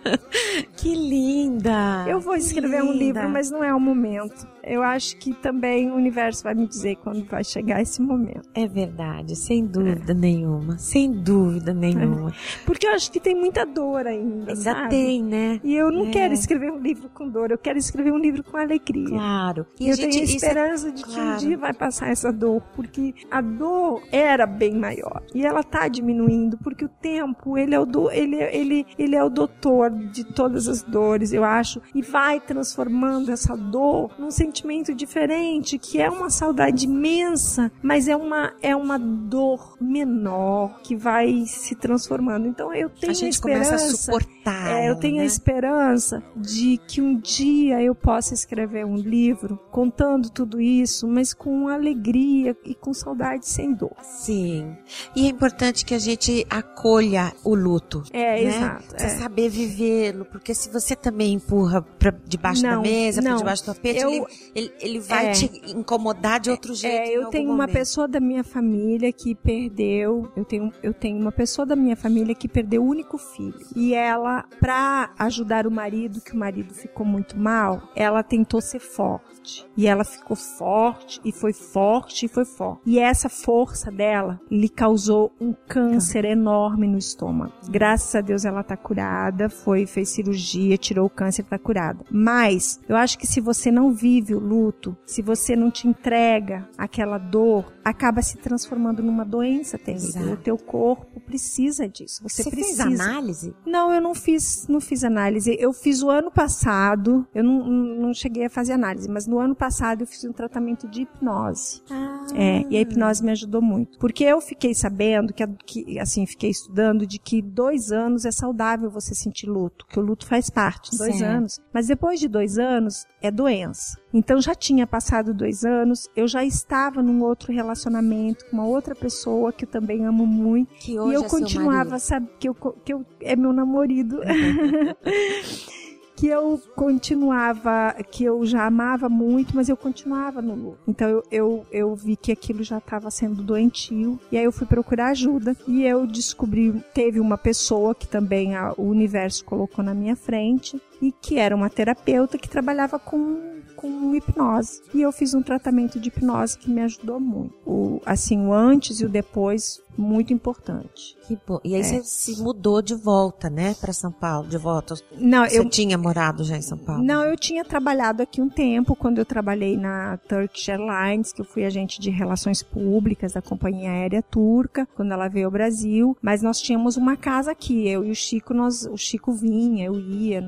<laughs> que linda. Eu vou escrever um linda. livro, mas não é o momento. Eu acho que também o universo vai me dizer quando vai chegar esse momento. É verdade, sem dúvida nenhuma. Sem dúvida nenhuma. Porque eu acho que tem muita dor ainda, Ainda sabe? tem, né? E eu não É. quero escrever um livro com dor, eu quero escrever um livro com alegria. Claro. E eu tenho isso é- esperança de que um claro. dia vai passar essa dor, porque a dor era bem maior e ela tá diminuindo, porque o tempo ele é o do, ele, ele, ele é o doutor de todas as dores, eu acho, e vai transformando essa dor num sentimento diferente, que é uma saudade imensa, mas é uma é uma dor menor que vai se transformando. Então eu tenho a gente esperança. começa a suportar. É, eu tenho a né? esperança de que um dia eu possa escrever um livro contando tudo isso, mas com alegria e com saudade sem dor. Sim. E é importante que a gente acolha o luto. É, né? exato. Você é. saber vivê-lo, porque se você também empurra pra debaixo da Não, mesa, pra não. debaixo do tapete, Eu- ele, ele, ele vai É. te incomodar de outro jeito. É, eu tenho uma momento. pessoa da minha família que perdeu. Eu tenho, eu tenho uma pessoa da minha família que perdeu o único filho. E ela, pra ajudar o marido, que o marido ficou muito mal, ela tentou ser forte. E ela ficou forte, e foi forte, e foi forte. E essa força dela lhe causou um câncer enorme no estômago. Graças a Deus ela tá curada, foi, fez cirurgia, tirou o câncer, tá curada. Mas, eu acho que se você não vive o luto, se você não te entrega aquela dor, acaba se transformando numa doença terrível. O teu corpo precisa disso. Você, Você fez precisa. análise? Não, eu não fiz, não fiz análise. Eu fiz o ano passado, eu não, não cheguei a fazer análise, mas no ano passado eu fiz um tratamento de hipnose. Ah. É, e a hipnose me ajudou muito. Porque eu fiquei sabendo que, que, assim, fiquei estudando de que dois anos é saudável você sentir luto, que o luto faz parte, dois Certo. anos. Mas depois de dois anos, é doença. Então já tinha passado dois anos, eu já estava num outro relacionamento com uma outra pessoa que eu também amo muito. Que hoje e eu é continuava, sabe, que eu, que eu é meu namorado. <laughs> que eu continuava, que eu já amava muito, mas eu continuava no luto. Então eu, eu, eu vi que aquilo já estava sendo doentio, e aí eu fui procurar ajuda, e eu descobri, teve uma pessoa que também a- o universo colocou na minha frente, e que era uma terapeuta que trabalhava com com hipnose. E eu fiz um tratamento de hipnose que me ajudou muito. O, assim, o antes e o depois, muito importante. Que bom. E aí É. você se mudou de volta, né, pra São Paulo, de volta. Não, Você eu, tinha morado já em São Paulo? Não, eu tinha trabalhado aqui um tempo, quando eu trabalhei na Turkish Airlines, que eu fui agente de relações públicas da companhia aérea turca, quando ela veio ao Brasil. Mas nós tínhamos uma casa aqui, eu e o Chico, nós, o Chico vinha, eu ia,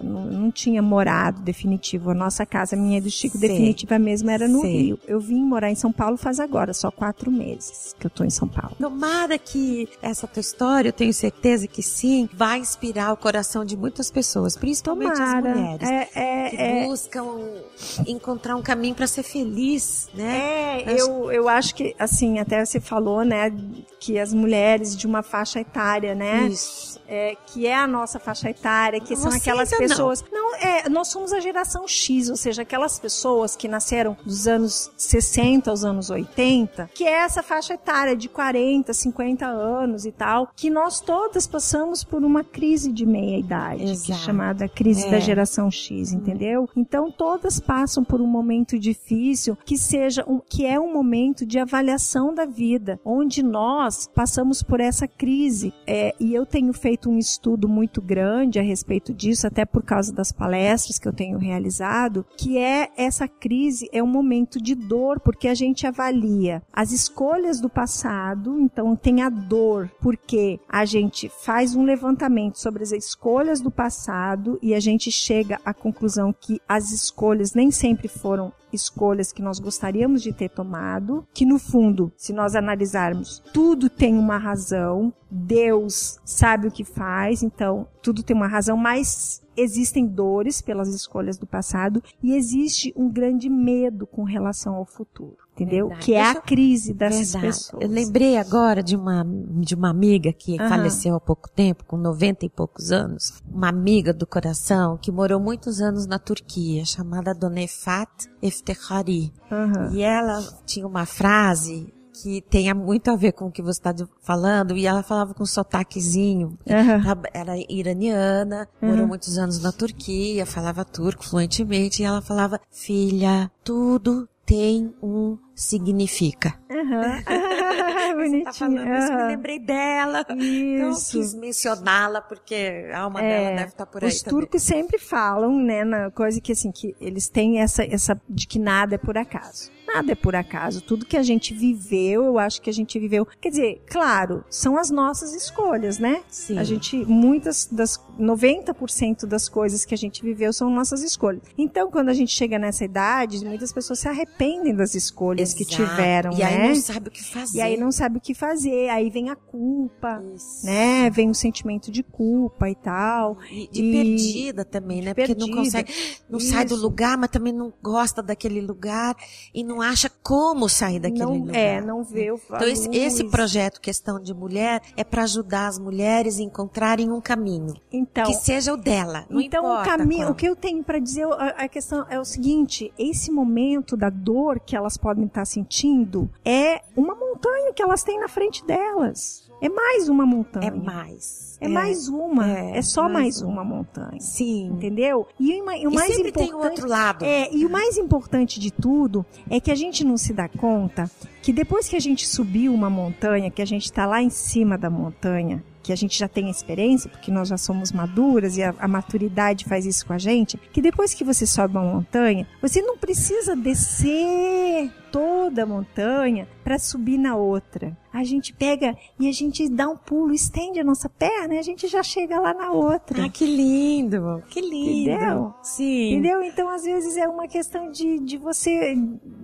não, não tinha morado definitivo. A nossa casa, minha do Chico, Sei. definitiva mesmo, era no Sei. Rio. Eu vim morar em São Paulo faz agora, só quatro meses que eu tô em São Paulo. Tomara que essa tua história, eu tenho certeza que sim, vai inspirar o coração de muitas pessoas, principalmente Tomara. as mulheres. É, é, que é, buscam encontrar um caminho para ser feliz, né? É, eu, eu acho que, assim, até você falou, né, que as mulheres de uma faixa etária, né, Isso. é, que é a nossa faixa etária, que são Você aquelas ainda não. pessoas. Não, é, nós somos a geração X, ou seja, aquelas pessoas que nasceram dos anos 60 aos anos 80, que é essa faixa etária de 40 40, 50 anos e tal, que nós todas passamos por uma crise de meia-idade, é chamada crise É. da geração X, entendeu? Então todas passam por um momento difícil que seja um, que é um momento de avaliação da vida, onde nós passamos por essa crise. É, e eu tenho feito um estudo muito grande a respeito disso, até por causa das palestras que eu tenho realizado, que é essa crise é um momento de dor, porque a gente avalia as escolhas do passado, então tem a dor, porque a gente faz um levantamento sobre as escolhas do passado e a gente chega à conclusão que as escolhas nem sempre foram escolhas que nós gostaríamos de ter tomado, que no fundo, se nós analisarmos, tudo tem uma razão, Deus sabe o que faz, então tudo tem uma razão, mas existem dores pelas escolhas do passado e existe um grande medo com relação ao futuro, entendeu? Verdade. Que é a Deixa crise dessas Verdade. pessoas. Eu lembrei agora de uma, de uma amiga que Aham. faleceu há pouco tempo, com 90 e poucos anos. Uma amiga do coração que morou muitos anos na Turquia, chamada Dona Efat Eftekhari. Aham. E ela tinha uma frase que tem muito a ver com o que você está falando, e ela falava com um sotaquezinho. Ela Era iraniana, morou muitos anos na Turquia, falava turco fluentemente, e ela falava, filha, tudo tem um significa. Aham. <laughs> Você tá falando Bonitinho. isso, me Aham. lembrei dela. Então, Isso. quis mencioná-la, porque a alma É, dela deve estar por aí Os também. turcos sempre falam, né, na coisa que assim, que eles têm essa, essa de que nada é por acaso. Nada é por acaso. Tudo que a gente viveu, eu acho que a gente viveu. Quer dizer, claro, são as nossas escolhas, né? Sim. A gente, muitas das, 90% das coisas que a gente viveu são nossas escolhas. Então, quando a gente chega nessa idade, muitas pessoas se arrependem das escolhas que Exato. tiveram, E né? aí não sabe o que fazer. E aí não sabe o que fazer, aí vem a culpa, Isso. né? Vem o sentimento de culpa e tal. E de E- perdida também, né? Porque não perdida. consegue, não sai do Isso. lugar, mas também não gosta daquele lugar e não acha como sair daquele não, lugar. É, não vê o Então esse, esse projeto Questão de Mulher é para ajudar as mulheres a encontrarem um caminho Então, que seja o dela, não então o caminho, o que eu tenho para dizer, a, a questão é o seguinte: esse momento da dor que elas podem estar sentindo é uma montanha que elas têm na frente delas. É mais uma montanha. é mais. É mais uma. é, É, só mais mais uma. uma montanha. Sim. Entendeu? E o, e o E mais sempre importante tem o outro lado. É, e o mais importante de tudo é que a gente não se dá conta que depois que a gente subiu uma montanha, que a gente está lá em cima da montanha, que a gente já tem experiência, porque nós já somos maduras e a, a maturidade faz isso com a gente, que depois que você sobe uma montanha, você não precisa descer toda a montanha para subir na outra. A gente pega e a gente dá um pulo, estende a nossa perna e a gente já chega lá na outra. Ah, que lindo, que lindo. Entendeu? Sim. Entendeu? Então, às vezes, é uma questão de, de você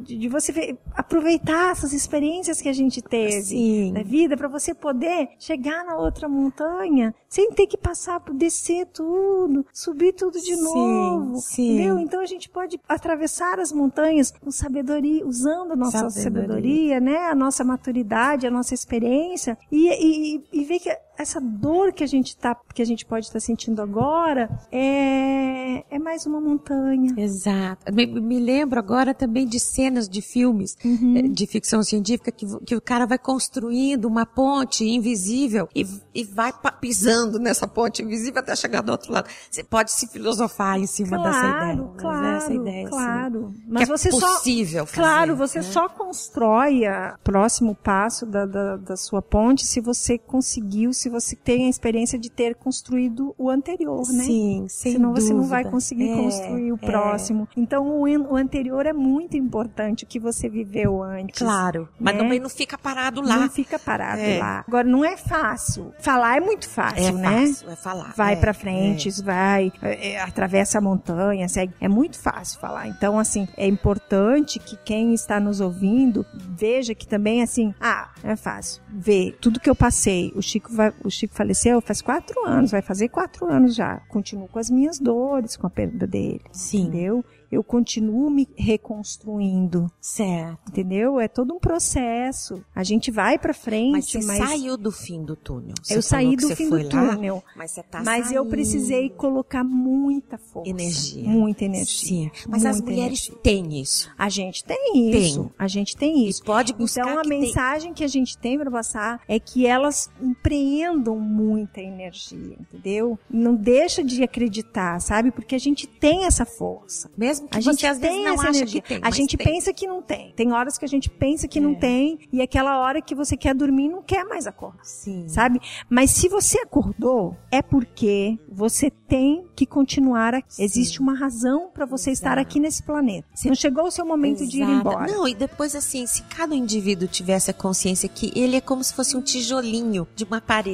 de, de você ver- aproveitar essas experiências que a gente teve Sim. na vida para você poder chegar na outra montanha sem ter que passar por descer tudo, subir tudo de Sim, novo. sim. Entendeu? Então a gente pode atravessar as montanhas com sabedoria, usando a nossa Sabedoria. sabedoria, né? A nossa maturidade, a nossa experiência e, e, e ver que essa dor que a gente tá, que a gente pode estar sentindo agora é, é mais uma montanha. Exato. Me, me lembro agora também de cenas de filmes Uhum. eh, de ficção científica que, que o cara vai construindo uma ponte invisível e, e vai pisando nessa ponte invisível até chegar do outro lado. Você pode se filosofar em cima dessa ideia. Claro, mas claro, essa ideia, assim, claro. que Mas é você só possível fazer, Claro, você né? só constrói o próximo passo da, da, da sua ponte se você conseguiu, se você tem a experiência de ter construído o anterior, né? Sim, sem Senão você não vai dúvida. conseguir É, construir o é. próximo. Então o, o anterior é muito importante, o que você viveu antes. Claro, mas né? também não fica parado lá. Não fica parado É. lá. Agora, não é fácil. Falar é muito fácil, é né? fácil, é falar. vai é, pra frente, vai, é, é, atravessa a montanha, segue. É muito fácil falar. Então, assim, é importante que quem está nos ouvindo veja que também, assim, ah, é fácil. Vê tudo que eu passei. O Chico, vai, o Chico faleceu faz quatro anos, vai fazer quatro anos já. Continuo com as minhas dores, com a perda dele. Sim. Entendeu? eu continuo me reconstruindo, Certo. entendeu? É todo um processo. A gente vai pra Mas frente, você mas, saiu do fim do túnel. Você eu saí do fim do lá, túnel. Mas você tá Mas eu saindo. precisei colocar muita força. Energia. Muita energia. Sim. Mas as mulheres energia. têm isso. A gente tem isso. Tem. A gente tem isso. E pode buscar Então a que tem- mensagem que a gente tem para passar é que elas empreendam muita energia, entendeu? Não deixa de acreditar, sabe? Porque a gente tem essa força. Mesmo que A gente às vezes tem não essa acha energia. que tem. a gente tem. pensa que não tem. Tem horas que a gente pensa que É. não tem e aquela hora que você quer dormir não quer mais acordar. Sim. Sabe? Mas se você acordou, é porque você tem que continuar aqui. Sim. Existe uma razão para você estar Exato. aqui nesse planeta. Não chegou o seu momento de ir Exato. embora. Não, e depois assim, se cada indivíduo tivesse a consciência que ele é como se fosse um tijolinho de uma parede,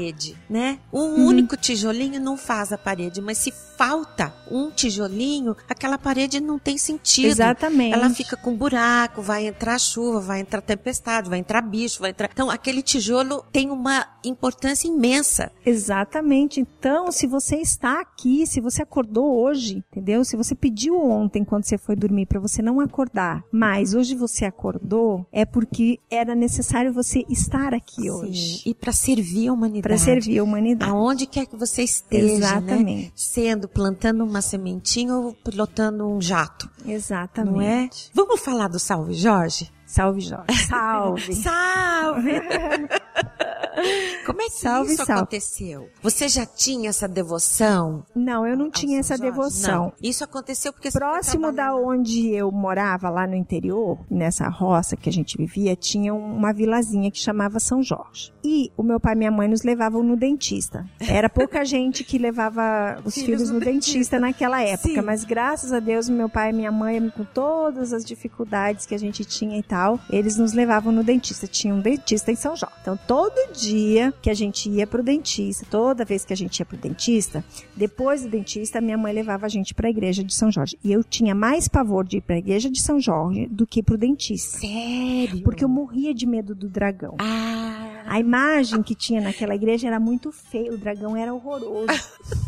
né? Um Uhum. único tijolinho não faz a parede, mas se falta um tijolinho, aquela parede não tem sentido. Exatamente. Ela fica com buraco, vai entrar chuva, vai entrar tempestade, vai entrar bicho, vai entrar. Então, aquele tijolo tem uma importância imensa. Exatamente. Então, se você está aqui, se você acordou hoje, entendeu? Se você pediu ontem quando você foi dormir para você não acordar, mas hoje você acordou, é porque era necessário você estar aqui hoje E para servir a humanidade. Para servir a humanidade. Aonde quer que você esteja, né? Exatamente. Sendo plantando uma sementinha ou pilotando um jato, Exatamente. não é? Vamos falar do Salve Jorge? Salve, Jorge. Salve. <laughs> Salve! <laughs> Como é que Salve, isso salve. aconteceu? Você já tinha essa devoção? Não, eu não ao tinha essa Jorge? devoção. Não. Isso aconteceu porque Próximo da onde eu morava, lá no interior, nessa roça que a gente vivia, tinha uma vilazinha que chamava São Jorge. E o meu pai e minha mãe nos levavam no dentista. Era pouca <laughs> gente que levava os Filhos filhos no no dentista naquela época, Sim. mas graças a Deus, meu pai e minha mãe, com todas as dificuldades que a gente tinha e tal, eles nos levavam no dentista. Tinha um dentista em São Jorge. Então, todo dia que a gente ia pro dentista, toda vez que a gente ia pro dentista, depois do dentista, minha mãe levava a gente pra igreja de São Jorge. E eu tinha mais pavor de ir pra igreja de São Jorge do que pro dentista. Sério? Porque eu morria de medo do dragão. Ah, A imagem que tinha naquela igreja era muito feia, o dragão era horroroso. <laughs>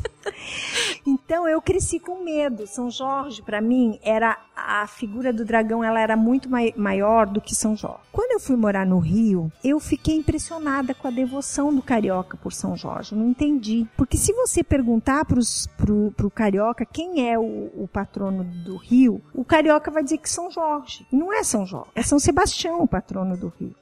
Então eu cresci com medo. São Jorge, para mim, era a figura do dragão, ela era muito mai- maior do que São Jorge. Quando eu fui morar no Rio, eu fiquei impressionada com a devoção do carioca por São Jorge. Não entendi. Porque se você perguntar pros, pro, pro carioca quem é o, o patrono do Rio, o carioca vai dizer que São Jorge. E não é São Jorge, é São Sebastião o patrono do Rio.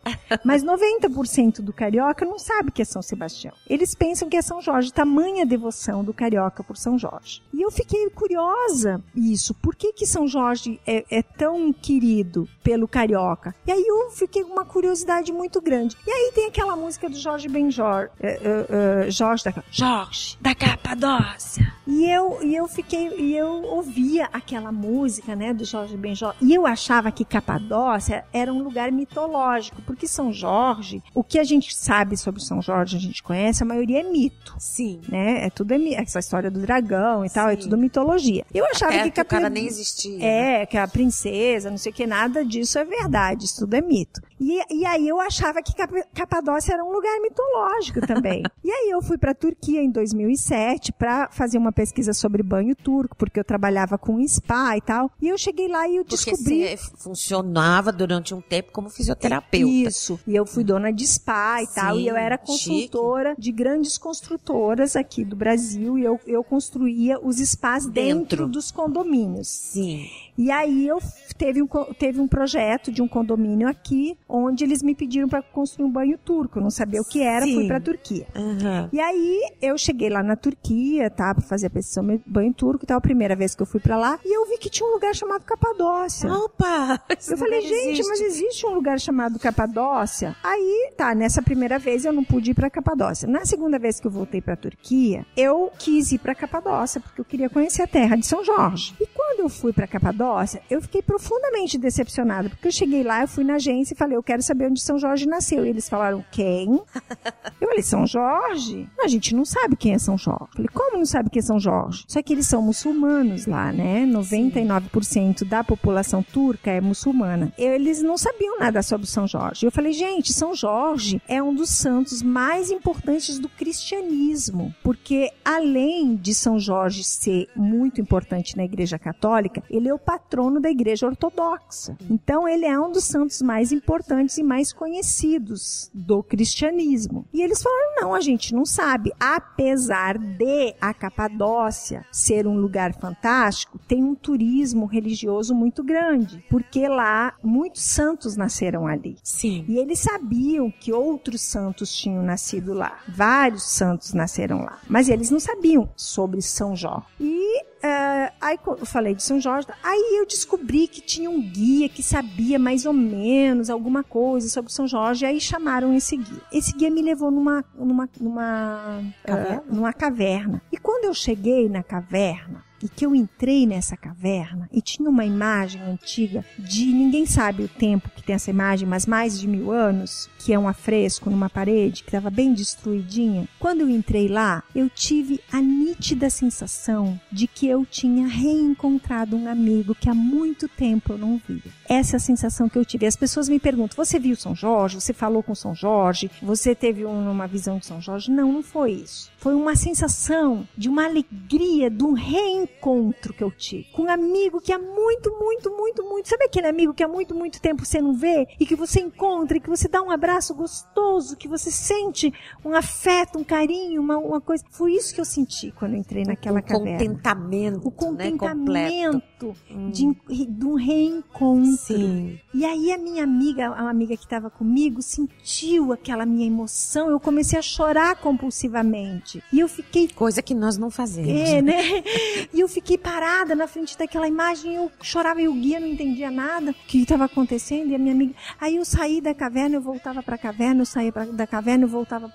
Mas 90% do carioca não sabe que é São Sebastião. Eles pensam que é São Jorge, tamanha devoção do carioca por São Jorge. E eu fiquei curiosa isso, por que que São Jorge é, é tão querido pelo carioca? E aí eu fiquei com uma curiosidade muito grande. E aí tem aquela música do Jorge Benjor, é, é, é, Jorge da Jorge da Capadócia. E eu e eu fiquei e eu ouvia aquela música, né, do Jorge Benjor, e eu achava que Capadócia era um lugar mitológico, porque São Jorge, o que a gente sabe sobre São Jorge, a gente conhece, a maioria é mito sim. né? É tudo é mi- essa história do dragão e tal, é Sim. tudo mitologia. Eu achava É que, que o cara nem existia. né? é, que a princesa, não sei o que, nada disso é verdade, isso tudo é mito. E, e aí eu achava que Cap- Capadócia era um lugar mitológico também. <laughs> e aí eu fui pra Turquia em 2007 pra fazer uma pesquisa sobre banho turco, porque eu trabalhava com spa e tal. E eu cheguei lá e eu Porque descobri você funcionava durante um tempo como fisioterapeuta. isso. E eu fui dona de spa e tal. E eu Sim, era chique. consultora de grandes construtoras aqui do Brasil. E eu, eu construía os spas dentro, Dentro. dos condomínios. Sim. E aí eu teve um, teve um projeto de um condomínio aqui, onde eles me pediram para construir um banho turco. Eu não sabia o que era, Sim. fui pra Turquia. Aham. E aí eu cheguei lá na Turquia, tá, pra fazer a pesquisa banho turco e tal, a primeira vez que eu fui pra lá, e eu vi que tinha um lugar chamado Capadócia. Opa! Eu falei, gente, existe. mas existe um lugar chamado Capadócia? Aí, tá, nessa primeira vez eu não pude ir pra Capadócia. Na segunda vez que eu voltei pra Turquia, eu quis ir pra Capadócia, porque eu queria conhecer a terra de São Jorge. E quando eu fui pra Capadócia, eu fiquei profundamente decepcionada, porque eu cheguei lá, eu fui na agência e falei, eu quero saber onde São Jorge nasceu. E eles falaram, quem? <laughs> Eu falei, São Jorge? A gente não sabe quem é São Jorge. Eu falei, como não sabe quem é São Jorge? Só que eles são muçulmanos lá, né? 99% da população turca é muçulmana. Eles não sabiam nada sobre São Jorge. Eu falei, gente, São Jorge é um dos santos mais importantes do cristianismo, porque além de São Jorge ser muito importante na Igreja Católica, Católica, ele é o patrono da Igreja Ortodoxa. Então ele é um dos santos mais importantes e mais conhecidos do cristianismo. E eles falaram: não, a gente não sabe. Apesar de a Capadócia ser um lugar fantástico, tem um turismo religioso muito grande, porque lá muitos santos nasceram ali. Sim. E eles sabiam que outros santos tinham nascido lá. Vários santos nasceram lá. Mas eles não sabiam sobre São Jorge. E é, aí eu falei de São Jorge. Aí eu descobri que tinha um guia que sabia mais ou menos alguma coisa sobre São Jorge. Aí chamaram esse guia. Esse guia me levou numa numa numa Caverna? ah, numa caverna. E quando eu cheguei na caverna e que eu entrei nessa caverna e tinha uma imagem antiga de ninguém sabe o tempo que tem essa imagem, mas mais de mil anos, que é um afresco numa parede que estava bem destruidinha. Quando eu entrei lá, eu tive a nítida sensação de que eu tinha reencontrado um amigo que há muito tempo eu não via. Essa é a sensação que eu tive. As pessoas me perguntam: você viu São Jorge? Você falou com São Jorge? Você teve um- uma visão de São Jorge? Não, não foi isso. Foi uma sensação de uma alegria, de um reencontro que eu tive com um amigo que há muito, muito, muito, muito. Sabe aquele amigo que há muito, muito tempo você não vê e que você encontra e que você dá um abraço gostoso, que você sente um afeto, um carinho, uma, uma coisa. Foi isso que eu senti quando eu entrei naquela o caverna. contentamento, O né, contentamento de, de um reencontro. Sim. E aí a minha amiga, a amiga que estava comigo, sentiu aquela minha emoção. Eu comecei a chorar compulsivamente. E eu fiquei Coisa que nós não fazemos. é, né? <laughs> E eu fiquei parada na frente daquela imagem, eu chorava e o guia não entendia nada o que estava acontecendo. E a minha amiga. Aí eu saí da caverna, eu voltava para a caverna, eu saía pra, da caverna, eu voltava.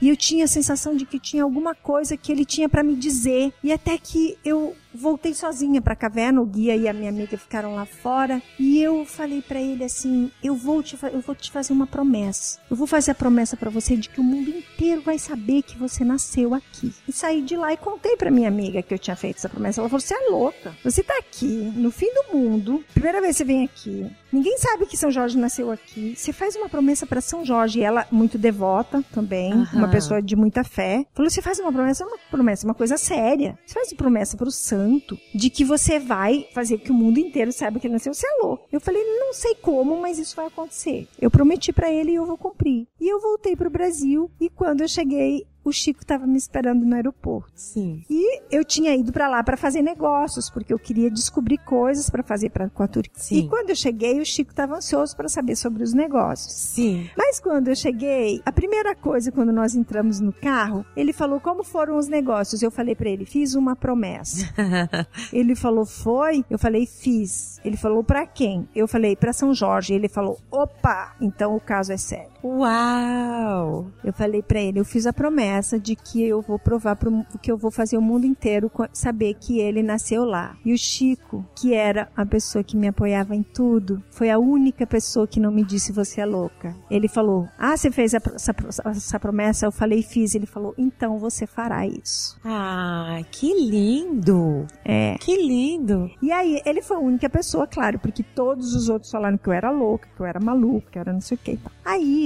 E eu tinha a sensação de que tinha alguma coisa que ele tinha para me dizer. E até que eu voltei sozinha para a caverna, o guia e a minha amiga ficaram lá fora. E eu falei para ele assim: eu vou, te, eu vou te fazer uma promessa. Eu vou fazer a promessa para você de que o mundo inteiro vai saber que você nasceu aqui. E saí de lá e contei para minha amiga que eu tinha feito essa promessa. Ela falou: você é louca. Você tá aqui, no fim do mundo. Primeira vez que você vem aqui. Ninguém sabe que São Jorge nasceu aqui. Você faz uma promessa para São Jorge. E ela, muito devota também, Aham. uma pessoa de muita fé, falou: você faz uma promessa, é uma promessa, uma coisa séria. Você faz uma promessa pro santo de que você vai fazer que o mundo inteiro saiba que nasceu. Você é louco. Eu falei: não sei como, mas isso vai acontecer. Eu prometi para ele e eu vou cumprir. E eu voltei pro Brasil e quando eu cheguei, o Chico estava me esperando no aeroporto. Sim. E eu tinha ido para lá para fazer negócios, porque eu queria descobrir coisas para fazer pra, com a Turquia. Sim. E quando eu cheguei, o Chico estava ansioso para saber sobre os negócios. Sim. Mas quando eu cheguei, a primeira coisa quando nós entramos no carro, ele falou como foram os negócios. Eu falei para ele, fiz uma promessa. <laughs> ele falou, foi? Eu falei, fiz. Ele falou, para quem? Eu falei, para São Jorge. Ele falou, opa, então o caso é sério. Uau! Eu falei pra ele, eu fiz a promessa de que eu vou provar pro, que eu vou fazer o mundo inteiro saber que ele nasceu lá. E o Chico, que era a pessoa que me apoiava em tudo, foi a única pessoa que não me disse você é louca. Ele falou: "Ah, você fez a essa, essa promessa?" Eu falei: "Fiz". Ele falou: "Então você fará isso". Ah, que lindo! É. Que lindo! E aí, ele foi a única pessoa, claro, porque todos os outros falaram que eu era louca, que eu era maluca, que eu era não sei o que tal.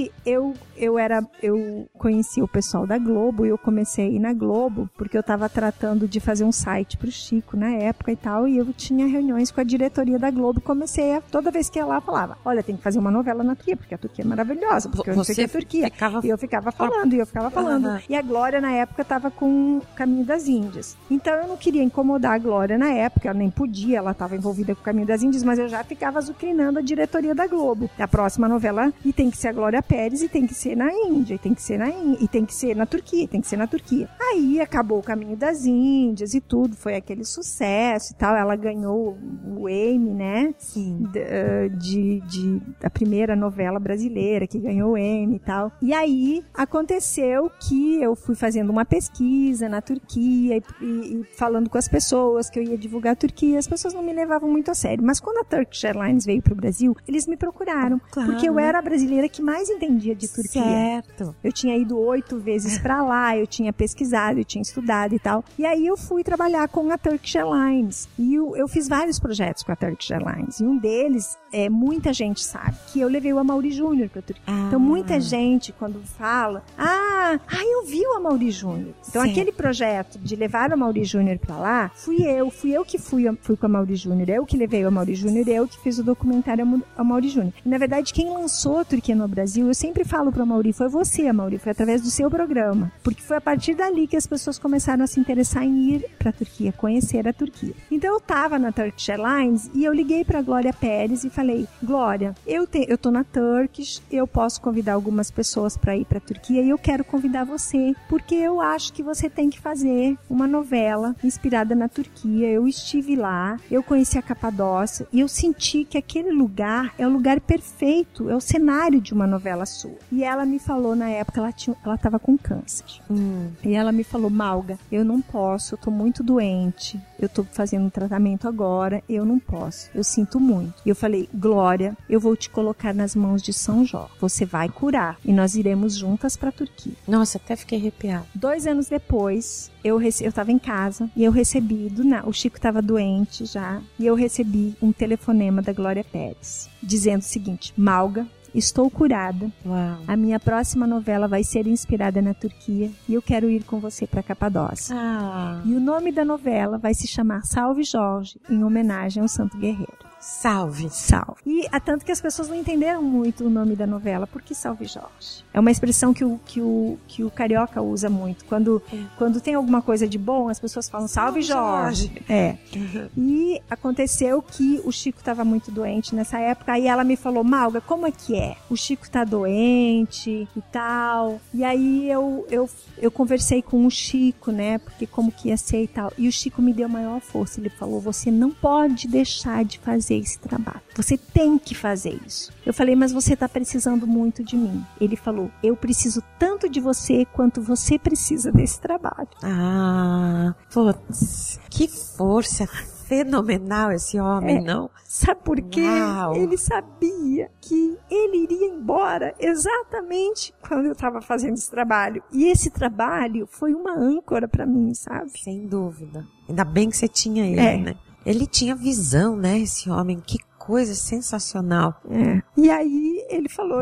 Aí, eu, eu era, eu conheci o pessoal da Globo e eu comecei a ir na Globo, porque eu tava tratando de fazer um site pro Chico na época e tal, e eu tinha reuniões com a diretoria da Globo, comecei a, toda vez que ia lá, falava, olha, tem que fazer uma novela na Turquia, porque a Turquia é maravilhosa, porque eu não sei o que é Você Turquia. ficava E eu ficava falando, e eu ficava falando. Aham. E a Glória, na época, tava com o Caminho das Índias. Então, eu não queria incomodar a Glória na época, ela nem podia, ela tava envolvida com o Caminho das Índias, mas eu já ficava azucrinando a diretoria da Globo. A próxima novela, e tem que ser a Glória Pérez, e tem que ser na Índia, e tem que ser na Índia, e tem que ser na Turquia, e tem que ser na Turquia. Aí, acabou o Caminho das Índias e tudo, foi aquele sucesso e tal, ela ganhou o Emmy, né? Sim. eh, de, de da primeira novela brasileira que ganhou o Emmy e tal. E aí aconteceu que eu fui fazendo uma pesquisa na Turquia e, e- e falando com as pessoas que eu ia divulgar a Turquia. As pessoas não me levavam muito a sério. Mas quando a Turkish Airlines veio pro Brasil, eles me procuraram. Claro, porque eu né? era a brasileira que mais entendia de Turquia. Certo. Eu tinha ido oito vezes pra lá, eu tinha pesquisado, eu tinha estudado e tal. E aí eu fui trabalhar com a Turkish Airlines. E eu, eu fiz vários projetos com a Turkish Airlines. E um deles, é, muita gente sabe, que eu levei o Amaury Júnior pra Turquia. Ah. Então muita gente, quando fala, ah, ah eu vi o Amaury Júnior. Então Certo. aquele projeto de levar o Amaury Júnior pra lá, fui eu, fui eu que fui, fui com o Amaury Júnior, eu que levei o Amaury Júnior, eu que fiz o documentário Amaury Júnior. Na verdade, quem lançou a Turquia no Brasil, eu sempre falo pro Amaury, foi você, Amaury, foi através do seu programa. Porque foi a partir dali que as pessoas começaram a se interessar em ir pra Turquia, conhecer a Turquia. Então eu tava na Turkish Airlines e eu liguei pra Glória Pérez e falei: Glória, eu, te, eu tô na Turkish, eu posso convidar algumas pessoas pra ir pra Turquia e eu quero convidar você, porque eu acho que você tem que fazer uma novela inspirada na Turquia. Eu estive lá, eu conheci a Capadócia e eu senti que aquele lugar é o lugar perfeito, é o cenário de uma novela sua. E ela me falou na época, ela, tinha, ela tava com câncer. Hum. E ela me falou, Malga, eu não posso, eu tô muito doente, eu tô fazendo um tratamento agora, eu não posso, eu sinto muito. E eu falei, Glória, eu vou te colocar nas mãos de São Jó, você vai curar e nós iremos juntas pra Turquia. Nossa, até fiquei arrepiada. Dois anos depois, eu, rece... eu tava em casa e eu recebi, do na... o Chico tava doente já, e eu recebi um telefonema da Glória Pérez, dizendo o seguinte, Malga, estou curada, Uau. a minha próxima novela vai ser inspirada na Turquia e eu quero ir com você para Capadócia. Ah, E o nome da novela vai se chamar Salve Jorge, em homenagem ao Santo Guerreiro. Salve. Salve. E há tanto que as pessoas não entenderam muito o nome da novela. Por que Salve Jorge? É uma expressão que o, que o, que o carioca usa muito. Quando, quando tem alguma coisa de bom, as pessoas falam Salve, Salve, Jorge. É. <laughs> E aconteceu que o Chico estava muito doente nessa época. Aí ela me falou, Malga, como é que é? O Chico tá doente e tal. E aí eu, eu, eu conversei com o Chico, né? Porque como que ia ser e tal. E o Chico me deu maior força. Ele falou, você não pode deixar de fazer esse trabalho. Você tem que fazer isso. Eu falei, mas você tá precisando muito de mim. Ele falou, eu preciso tanto de você quanto você precisa desse trabalho. Ah, putz, que força fenomenal esse homem, É. não? Sabe por quê? Uau. Ele sabia que ele iria embora exatamente quando eu estava fazendo esse trabalho. E esse trabalho foi uma âncora para mim, sabe? Sem dúvida. Ainda bem que você tinha ele, É. né? Ele tinha visão, né, esse homem? Que coisa sensacional. É. E aí ele falou,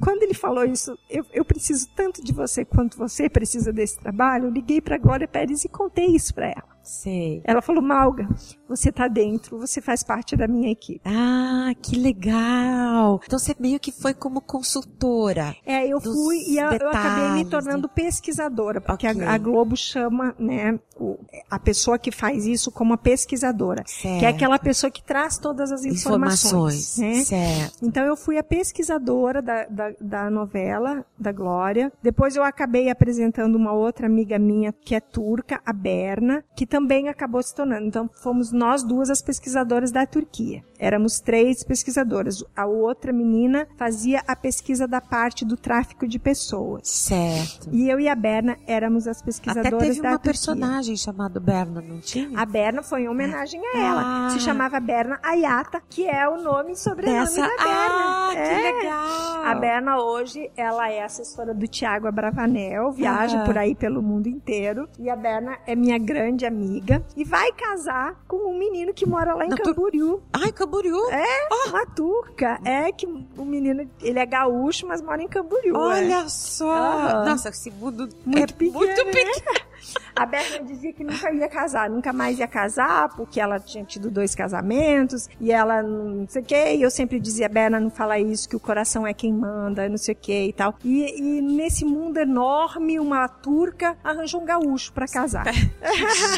quando ele falou isso, eu, eu preciso tanto de você quanto você precisa desse trabalho, eu liguei para Glória Pérez e contei isso para ela. Sei. Ela falou, Malga, você tá dentro, você faz parte da minha equipe. Ah, que legal. Então você meio que foi como consultora. É, eu fui e eu, eu acabei me detalhes, tornando pesquisadora, porque Ok. a, a Globo chama, né, o- a pessoa que faz isso como a pesquisadora, Certo. que é aquela pessoa que traz todas as informações, Informações. né? Certo. Então eu fui a pesquisadora da, da, da novela, da Glória. Depois eu acabei apresentando uma outra amiga minha que é turca, a Berna, que também acabou se tornando. Então fomos nós duas as pesquisadoras da Turquia. Éramos três pesquisadoras. A outra menina fazia a pesquisa da parte do tráfico de pessoas. Certo. E eu e a Berna éramos as Até pesquisadoras teve da uma Turquia. personagem chamada Berna, não tinha? A Berna foi em homenagem a ela. Ah. Se chamava Berna Ayata, que é o nome e sobrenome Dessa. da Berna. Ah, que É. legal. A Berna hoje, ela é assessora do Tiago Abravanel, viaja Ah. por aí pelo mundo inteiro. E a Berna é minha grande amiga e vai casar com um menino que mora lá em Não, tu- Camboriú. Ai, Camboriú. É, uma turca. É que o menino, ele é gaúcho, mas mora em Camboriú. é. Olha só. Aham. Nossa, esse mundo Muito é pequeno, muito né? A Berna dizia que nunca ia casar, nunca mais ia casar, porque ela tinha tido dois casamentos, e ela não sei o quê, e eu sempre dizia, Berna, não fala isso, que o coração é quem manda, não sei o quê e tal. E, e nesse mundo enorme, uma turca arranjou um gaúcho pra casar. <laughs>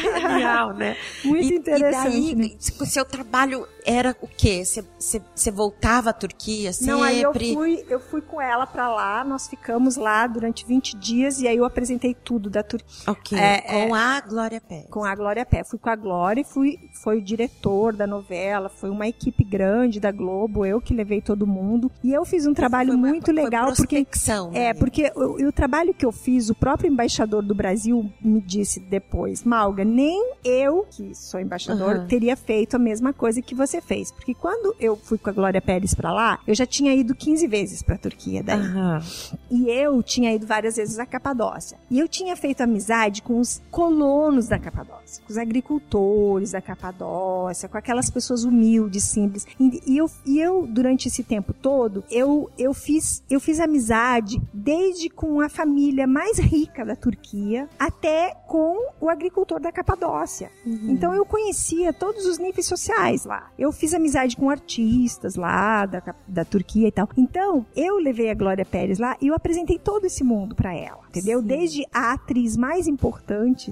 Genial, né? Muito e, interessante, E daí, né? o seu trabalho era o quê? Você- voltava à Turquia sempre? Não, aí eu fui, eu fui com ela pra lá, nós ficamos lá durante 20 dias, e aí eu apresentei tudo da Turquia. Ok. Sim, É, com a Glória Pérez. com a Glória Pé. Fui com a Glória e fui, foi o diretor da novela, foi uma equipe grande da Globo, eu que levei todo mundo. E eu fiz um trabalho uma- muito legal, porque prospecção, É, né? porque o, o trabalho que eu fiz, o próprio embaixador do Brasil me disse depois, Malga, nem eu, que sou embaixador, Aham. teria feito a mesma coisa que você fez. Porque quando eu fui com a Glória Pérez pra lá, eu já tinha ido 15 vezes pra Turquia daí. Aham. E eu tinha ido várias vezes à Capadócia. E eu tinha feito amizade com os colonos da Capadócia, com os agricultores da Capadócia, com aquelas pessoas humildes, simples. E, eu, e eu, durante esse tempo todo, eu, eu, fiz, eu fiz amizade desde com a família mais rica da Turquia até com o agricultor da Capadócia. Então eu conhecia todos os níveis sociais lá. Eu fiz amizade com artistas lá da, da Turquia e tal. Então eu levei a Glória Pérez lá e eu apresentei todo esse mundo pra ela, entendeu? Sim. Desde a atriz mais importante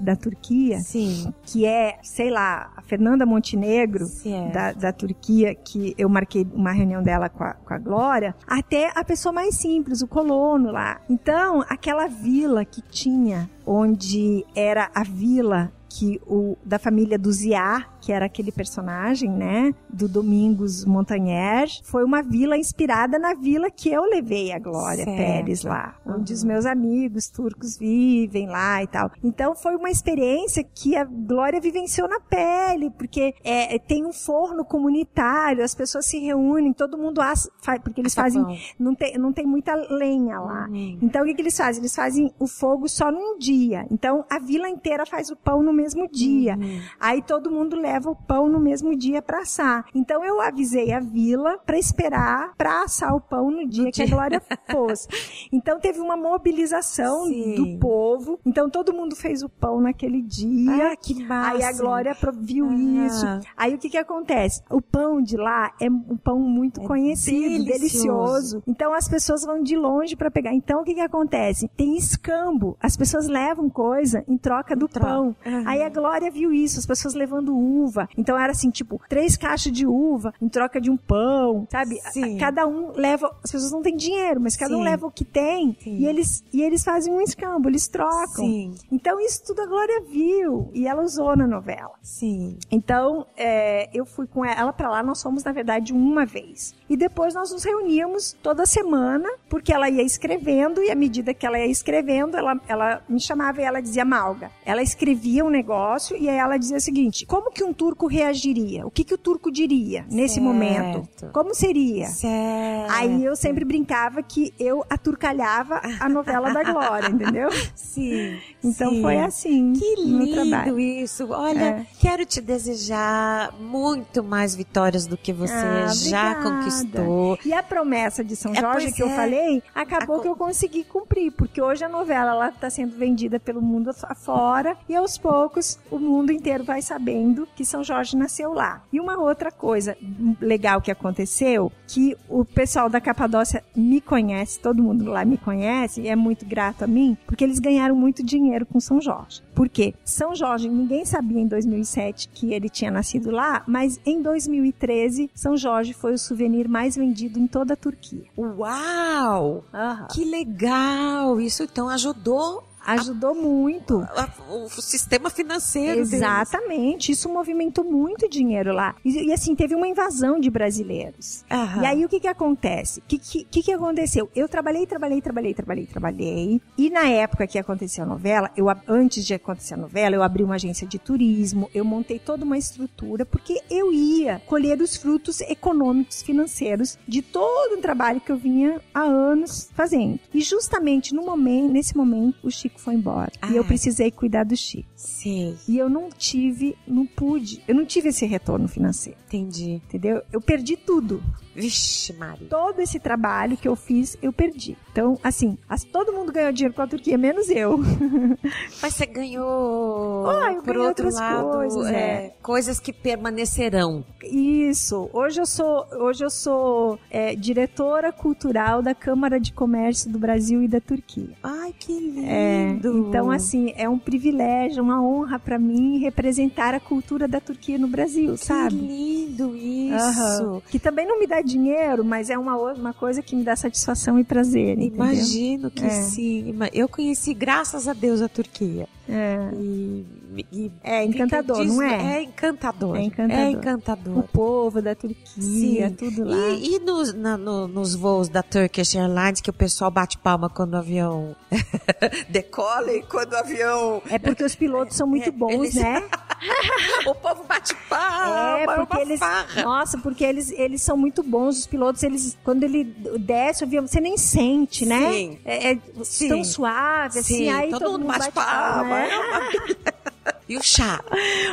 da Turquia, Sim, que é, sei lá, a Fernanda Montenegro, é. da, da Turquia, que eu marquei uma reunião dela com a, com a Glória, até a pessoa mais simples, o colono lá. Então, aquela vila que tinha, onde era a vila que o da família do Ziá, que era aquele personagem, né, do Domingos Montanher, foi uma vila inspirada na vila que eu levei a Glória Certo. Pérez lá, onde Uhum. os meus amigos turcos vivem lá e tal. Então foi uma experiência que a Glória vivenciou na pele, porque é, tem um forno comunitário, as pessoas se reúnem, todo mundo assa, porque eles fazem, não tem, não tem muita lenha lá. Uhum. Então o que, que eles fazem? Eles fazem o fogo só num dia. Então a vila inteira faz o pão no mesmo dia. Uhum. Aí todo mundo leva o pão no mesmo dia para assar. Então eu avisei a vila para esperar para assar o pão no dia que a Glória fosse. <laughs> Então teve uma mobilização Sim. do povo. Então todo mundo fez o pão naquele dia. Ah, que massa. Aí a Glória viu Ah. isso. Aí o que que acontece? O pão de lá é um pão muito É conhecido, delicioso. delicioso. Então as pessoas vão de longe para pegar. Então o que que acontece? Tem escambo. As pessoas levam coisa em troca do troca. pão. Aham. Aí a Glória viu isso, as pessoas levando uva. Então era assim, tipo, três caixas de uva em troca de um pão, sabe? Sim. Cada um leva, as pessoas não têm dinheiro, mas cada um Sim. leva o que tem Sim. e eles e eles fazem um escambo, eles trocam. Sim, Então isso tudo a Glória viu e ela usou na novela. sim. Então, é, eu fui com ela pra lá, nós fomos, na verdade, uma vez. E depois nós nos reuníamos toda semana, porque ela ia escrevendo, e à medida que ela ia escrevendo, ela, ela me chamava e ela dizia Malga. Ela escrevia um negócio e aí ela dizia o seguinte: como que um turco reagiria? O que, que o turco diria nesse Certo. momento? Como seria? Certo. Aí eu sempre brincava que eu aturcalhava a novela da Glória, entendeu? <laughs> Sim. Então sim. foi assim Que lindo isso. Olha, É. quero te desejar muito mais vitórias do que você Ah, já conquistou. E a promessa de São É, Jorge que eu é. falei, acabou A que eu consegui cumprir, porque hoje a novela ela está sendo vendida pelo mundo afora e aos poucos o mundo inteiro vai sabendo que São Jorge nasceu lá. E uma outra coisa legal que aconteceu, que o pessoal da Capadócia me conhece, todo mundo lá me conhece e é muito grato a mim, porque eles ganharam muito dinheiro com São Jorge. Por quê? São Jorge, ninguém sabia em 2007 que ele tinha nascido lá, mas em 2013, São Jorge foi o souvenir mais vendido em toda a Turquia. Uau! Aham. Que legal! Isso então ajudou Ajudou muito. a- o sistema financeiro deles. Exatamente. Isso movimentou muito dinheiro lá. E, e, assim, teve uma invasão de brasileiros. Aham. E aí o que que acontece? O que, que, que aconteceu? Eu trabalhei, trabalhei, trabalhei, trabalhei, trabalhei. E na época que aconteceu a novela, eu antes de acontecer a novela, eu abri uma agência de turismo, eu montei toda uma estrutura porque eu ia colher os frutos econômicos, financeiros de todo o trabalho que eu vinha há anos fazendo. E justamente no momento, nesse momento, o Chico foi embora. E eu Ah. precisei cuidar do Chico. Sei, E eu não tive, não pude, eu não tive esse retorno financeiro, entendi. entendeu? Eu perdi tudo. Vixe, Mari. Todo esse trabalho que eu fiz, eu perdi. Então, assim, as- todo mundo ganhou dinheiro com a Turquia, menos eu. <laughs> Mas você ganhou. Ah, eu por outro outras lado, coisas, é, é. coisas que permanecerão. Isso. Hoje eu sou, hoje eu sou é, diretora cultural da Câmara de Comércio do Brasil e da Turquia. Ai, que É, lindo. então, assim, é um privilégio, uma honra pra mim representar a cultura da Turquia no Brasil, que sabe? lindo isso. Aham. Que também não me dá dinheiro, mas é uma, uma coisa que me dá satisfação e prazer. entendeu? Imagino que É. sim. Eu conheci, graças a Deus, a Turquia. É. E, e É encantador, não é? É encantador. É encantador. É O encantador. povo da Turquia, Sim. tudo lá. E, e nos, na- no- nos voos da Turkish Airlines, que o pessoal bate palma quando o avião <laughs> decola e quando o avião. É porque os pilotos são muito É, bons, eles- né? <laughs> <laughs> o povo bate palma, É, é porque uma eles. farra. Nossa, porque eles, eles são muito bons, os pilotos, eles. Quando ele desce você nem sente, né? Sim. É, é Sim. tão suave, assim, Sim, aí todo, mundo bate, palma. né? é uma- E o chá?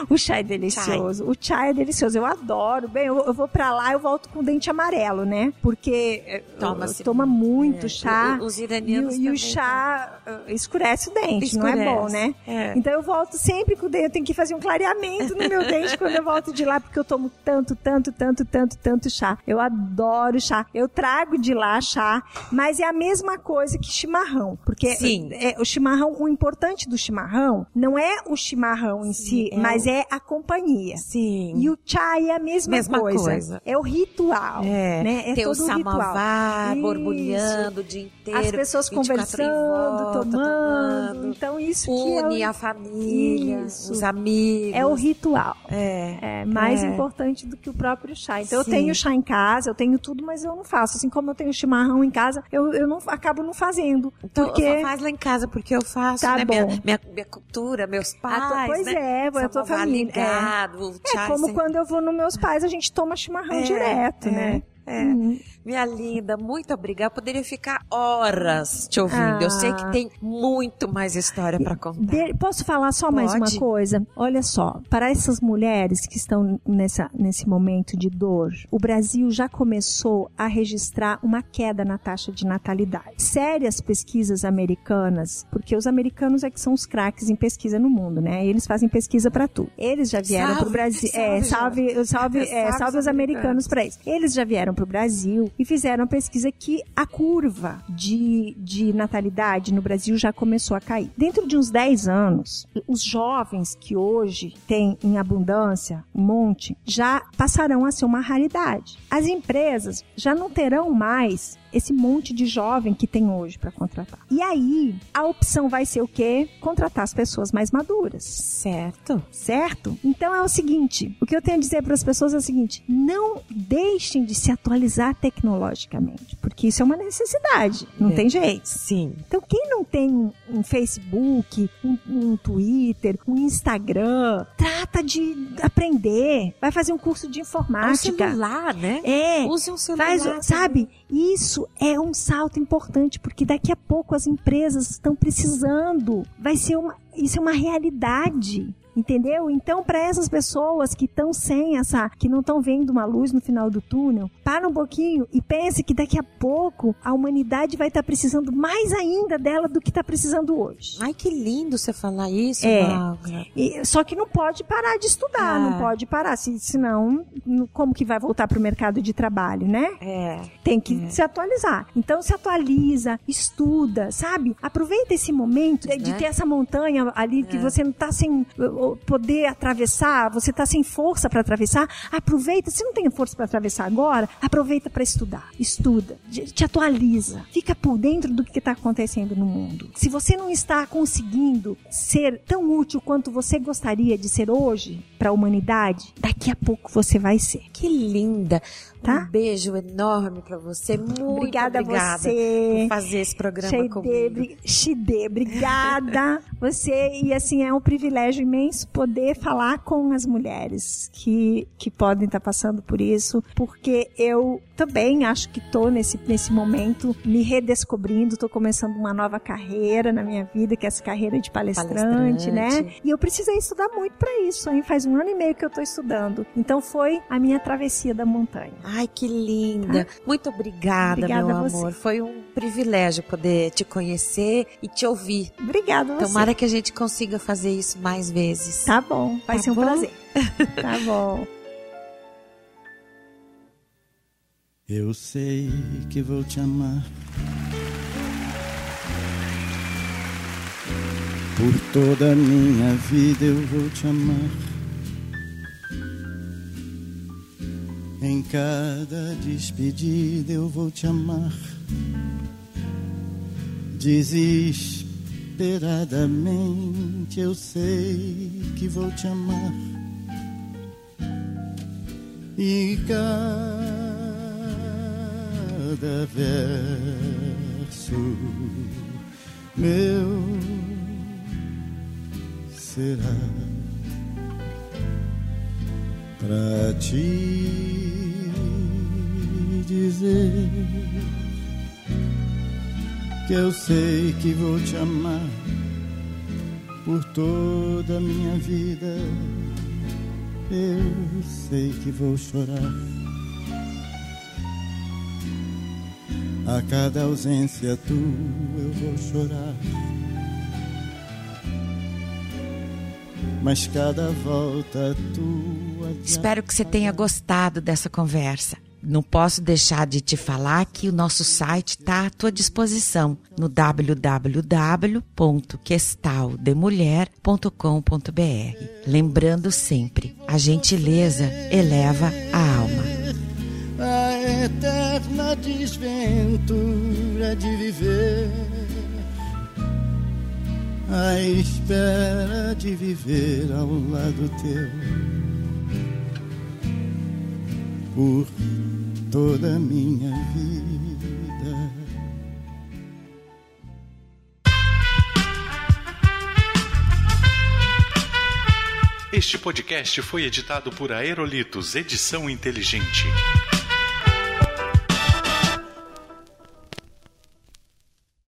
O chá é delicioso. O chá é delicioso. Eu adoro. Bem, eu, eu vou pra lá, eu volto com o dente amarelo, né? Porque é, Toma-se- toma muito É, chá. o- os E, iranianos o- e o chá uh, escurece o dente, não é Escurece. bom, né? É. Então eu volto sempre com o dente, eu tenho que fazer um clareamento no meu dente quando eu volto de lá, porque eu tomo tanto, tanto, tanto, tanto, tanto chá. Eu adoro chá. Eu trago de lá chá, mas é a mesma coisa que chimarrão. Porque Sim. é, o chimarrão, o importante do chimarrão não é o chimarrão em si, é mas é a companhia. Sim. E o chá é a mesma, Mesma coisa. coisa. É o ritual. É, né? é Tem todo o ritual. Isso. borbulhando o dia inteiro. As pessoas 24 em conversando, volta, tomando. Então, isso que é Une o, a família, Isso. os amigos. é o ritual. É. É mais É. importante do que o próprio chá. Então, Sim. eu tenho chá em casa, eu tenho tudo, mas eu não faço. Assim como eu tenho chimarrão em casa, eu, eu não acabo não fazendo. Então, porque faz lá em casa, porque eu faço, Tá né? bom. Minha, minha, minha cultura, meus pais, pois né? é, a tua família, ligado, é chá como sem- quando eu vou nos meus pais, a gente toma chimarrão É, direto, é, né? é. Uhum. Minha linda, muito obrigada. Poderia ficar horas te ouvindo. Eu sei Ah. que tem muito mais história pra contar. Posso falar só mais Pode. uma coisa? Olha só, para essas mulheres que estão nessa, nesse momento de dor, o Brasil já começou a registrar uma queda na taxa de natalidade. Sérias pesquisas americanas, porque os americanos é que são os craques em pesquisa no mundo, né? Eles fazem pesquisa para tudo. Eles já vieram Salve, para o Brasil. é, salve, salve, salve, <laughs> é, Salve salve os os americanos para isso. Eles já vieram para o Brasil e fizeram uma pesquisa que a curva de, de natalidade no Brasil já começou a cair. Dentro de uns 10 anos, os jovens que hoje têm em abundância um monte já passarão a ser uma raridade. As empresas já não terão mais esse monte de jovem que tem hoje para contratar. E aí, a opção vai ser o quê? Contratar as pessoas mais maduras Certo. certo? Então é o seguinte, o que eu tenho a dizer para as pessoas é o seguinte, não deixem de se atualizar tecnologicamente, porque isso é uma necessidade, não É. tem jeito. Sim. Então quem não tem um, um Facebook, um, um Twitter, um Instagram, trata de aprender, vai fazer um curso de É um informática. celular, né? É, Use um celular. Faz, sabe? Isso é um salto importante, porque daqui a pouco as empresas estão precisando. Vai ser uma, isso é uma realidade. Entendeu? Então, para essas pessoas que estão sem essa, que não estão vendo uma luz no final do túnel, para um pouquinho e pense que daqui a pouco a humanidade vai estar precisando mais ainda dela do que está precisando hoje. Ai, que lindo você falar isso, É. E- só que não pode parar de estudar, Ah. não pode parar, se, senão como que vai voltar para o mercado de trabalho, né? É. Tem que se atualizar. Então se atualiza, estuda, sabe? Aproveita esse momento de, de Né? ter essa montanha ali que É. você não tá sem poder atravessar, você tá sem força para atravessar. Aproveita, se não tem força para atravessar agora, aproveita para estudar. Estuda, te atualiza, fica por dentro do que está acontecendo no mundo. Se você não está conseguindo ser tão útil quanto você gostaria de ser hoje para a humanidade, daqui a pouco você vai ser. Que linda. Tá? Um beijo enorme pra você. Muito Obrigada, a obrigada você. por fazer esse programa Shide, comigo. obrigada. <laughs> Você, e assim, é um privilégio imenso poder falar com as mulheres que, que podem estar passando por isso, porque eu também acho que estou nesse, nesse momento me redescobrindo, estou começando uma nova carreira na minha vida, que é essa carreira de palestrante, Palestrante. né? E eu precisei estudar muito para isso, hein? Faz um ano e meio que eu tô estudando. Então foi a minha travessia da montanha. Ai, que linda. Tá? Muito obrigada, obrigada meu amor. Foi um privilégio poder te conhecer e te ouvir. Obrigada, você. Tomara que a gente consiga fazer isso mais vezes. Tá bom, vai tá ser um bom? prazer. <laughs> tá bom. Eu sei que vou te amar. Por toda a minha vida eu vou te amar. Em cada despedida eu vou te amar. Desesperadamente eu sei que vou te amar. E cada verso meu será para te dizer que eu sei que vou te amar por toda a minha vida. Eu sei que vou chorar A cada ausência tua eu vou chorar. Mas cada volta tua. Espero que você tenha gostado dessa conversa. Não posso deixar de te falar que o nosso site está à tua disposição no www.questaldemulher.com.br. Lembrando sempre, a gentileza eleva a alma a eterna desventura de viver, a espera de viver ao lado teu, por toda a minha vida. Este podcast foi editado por Aerolitos Edição Inteligente.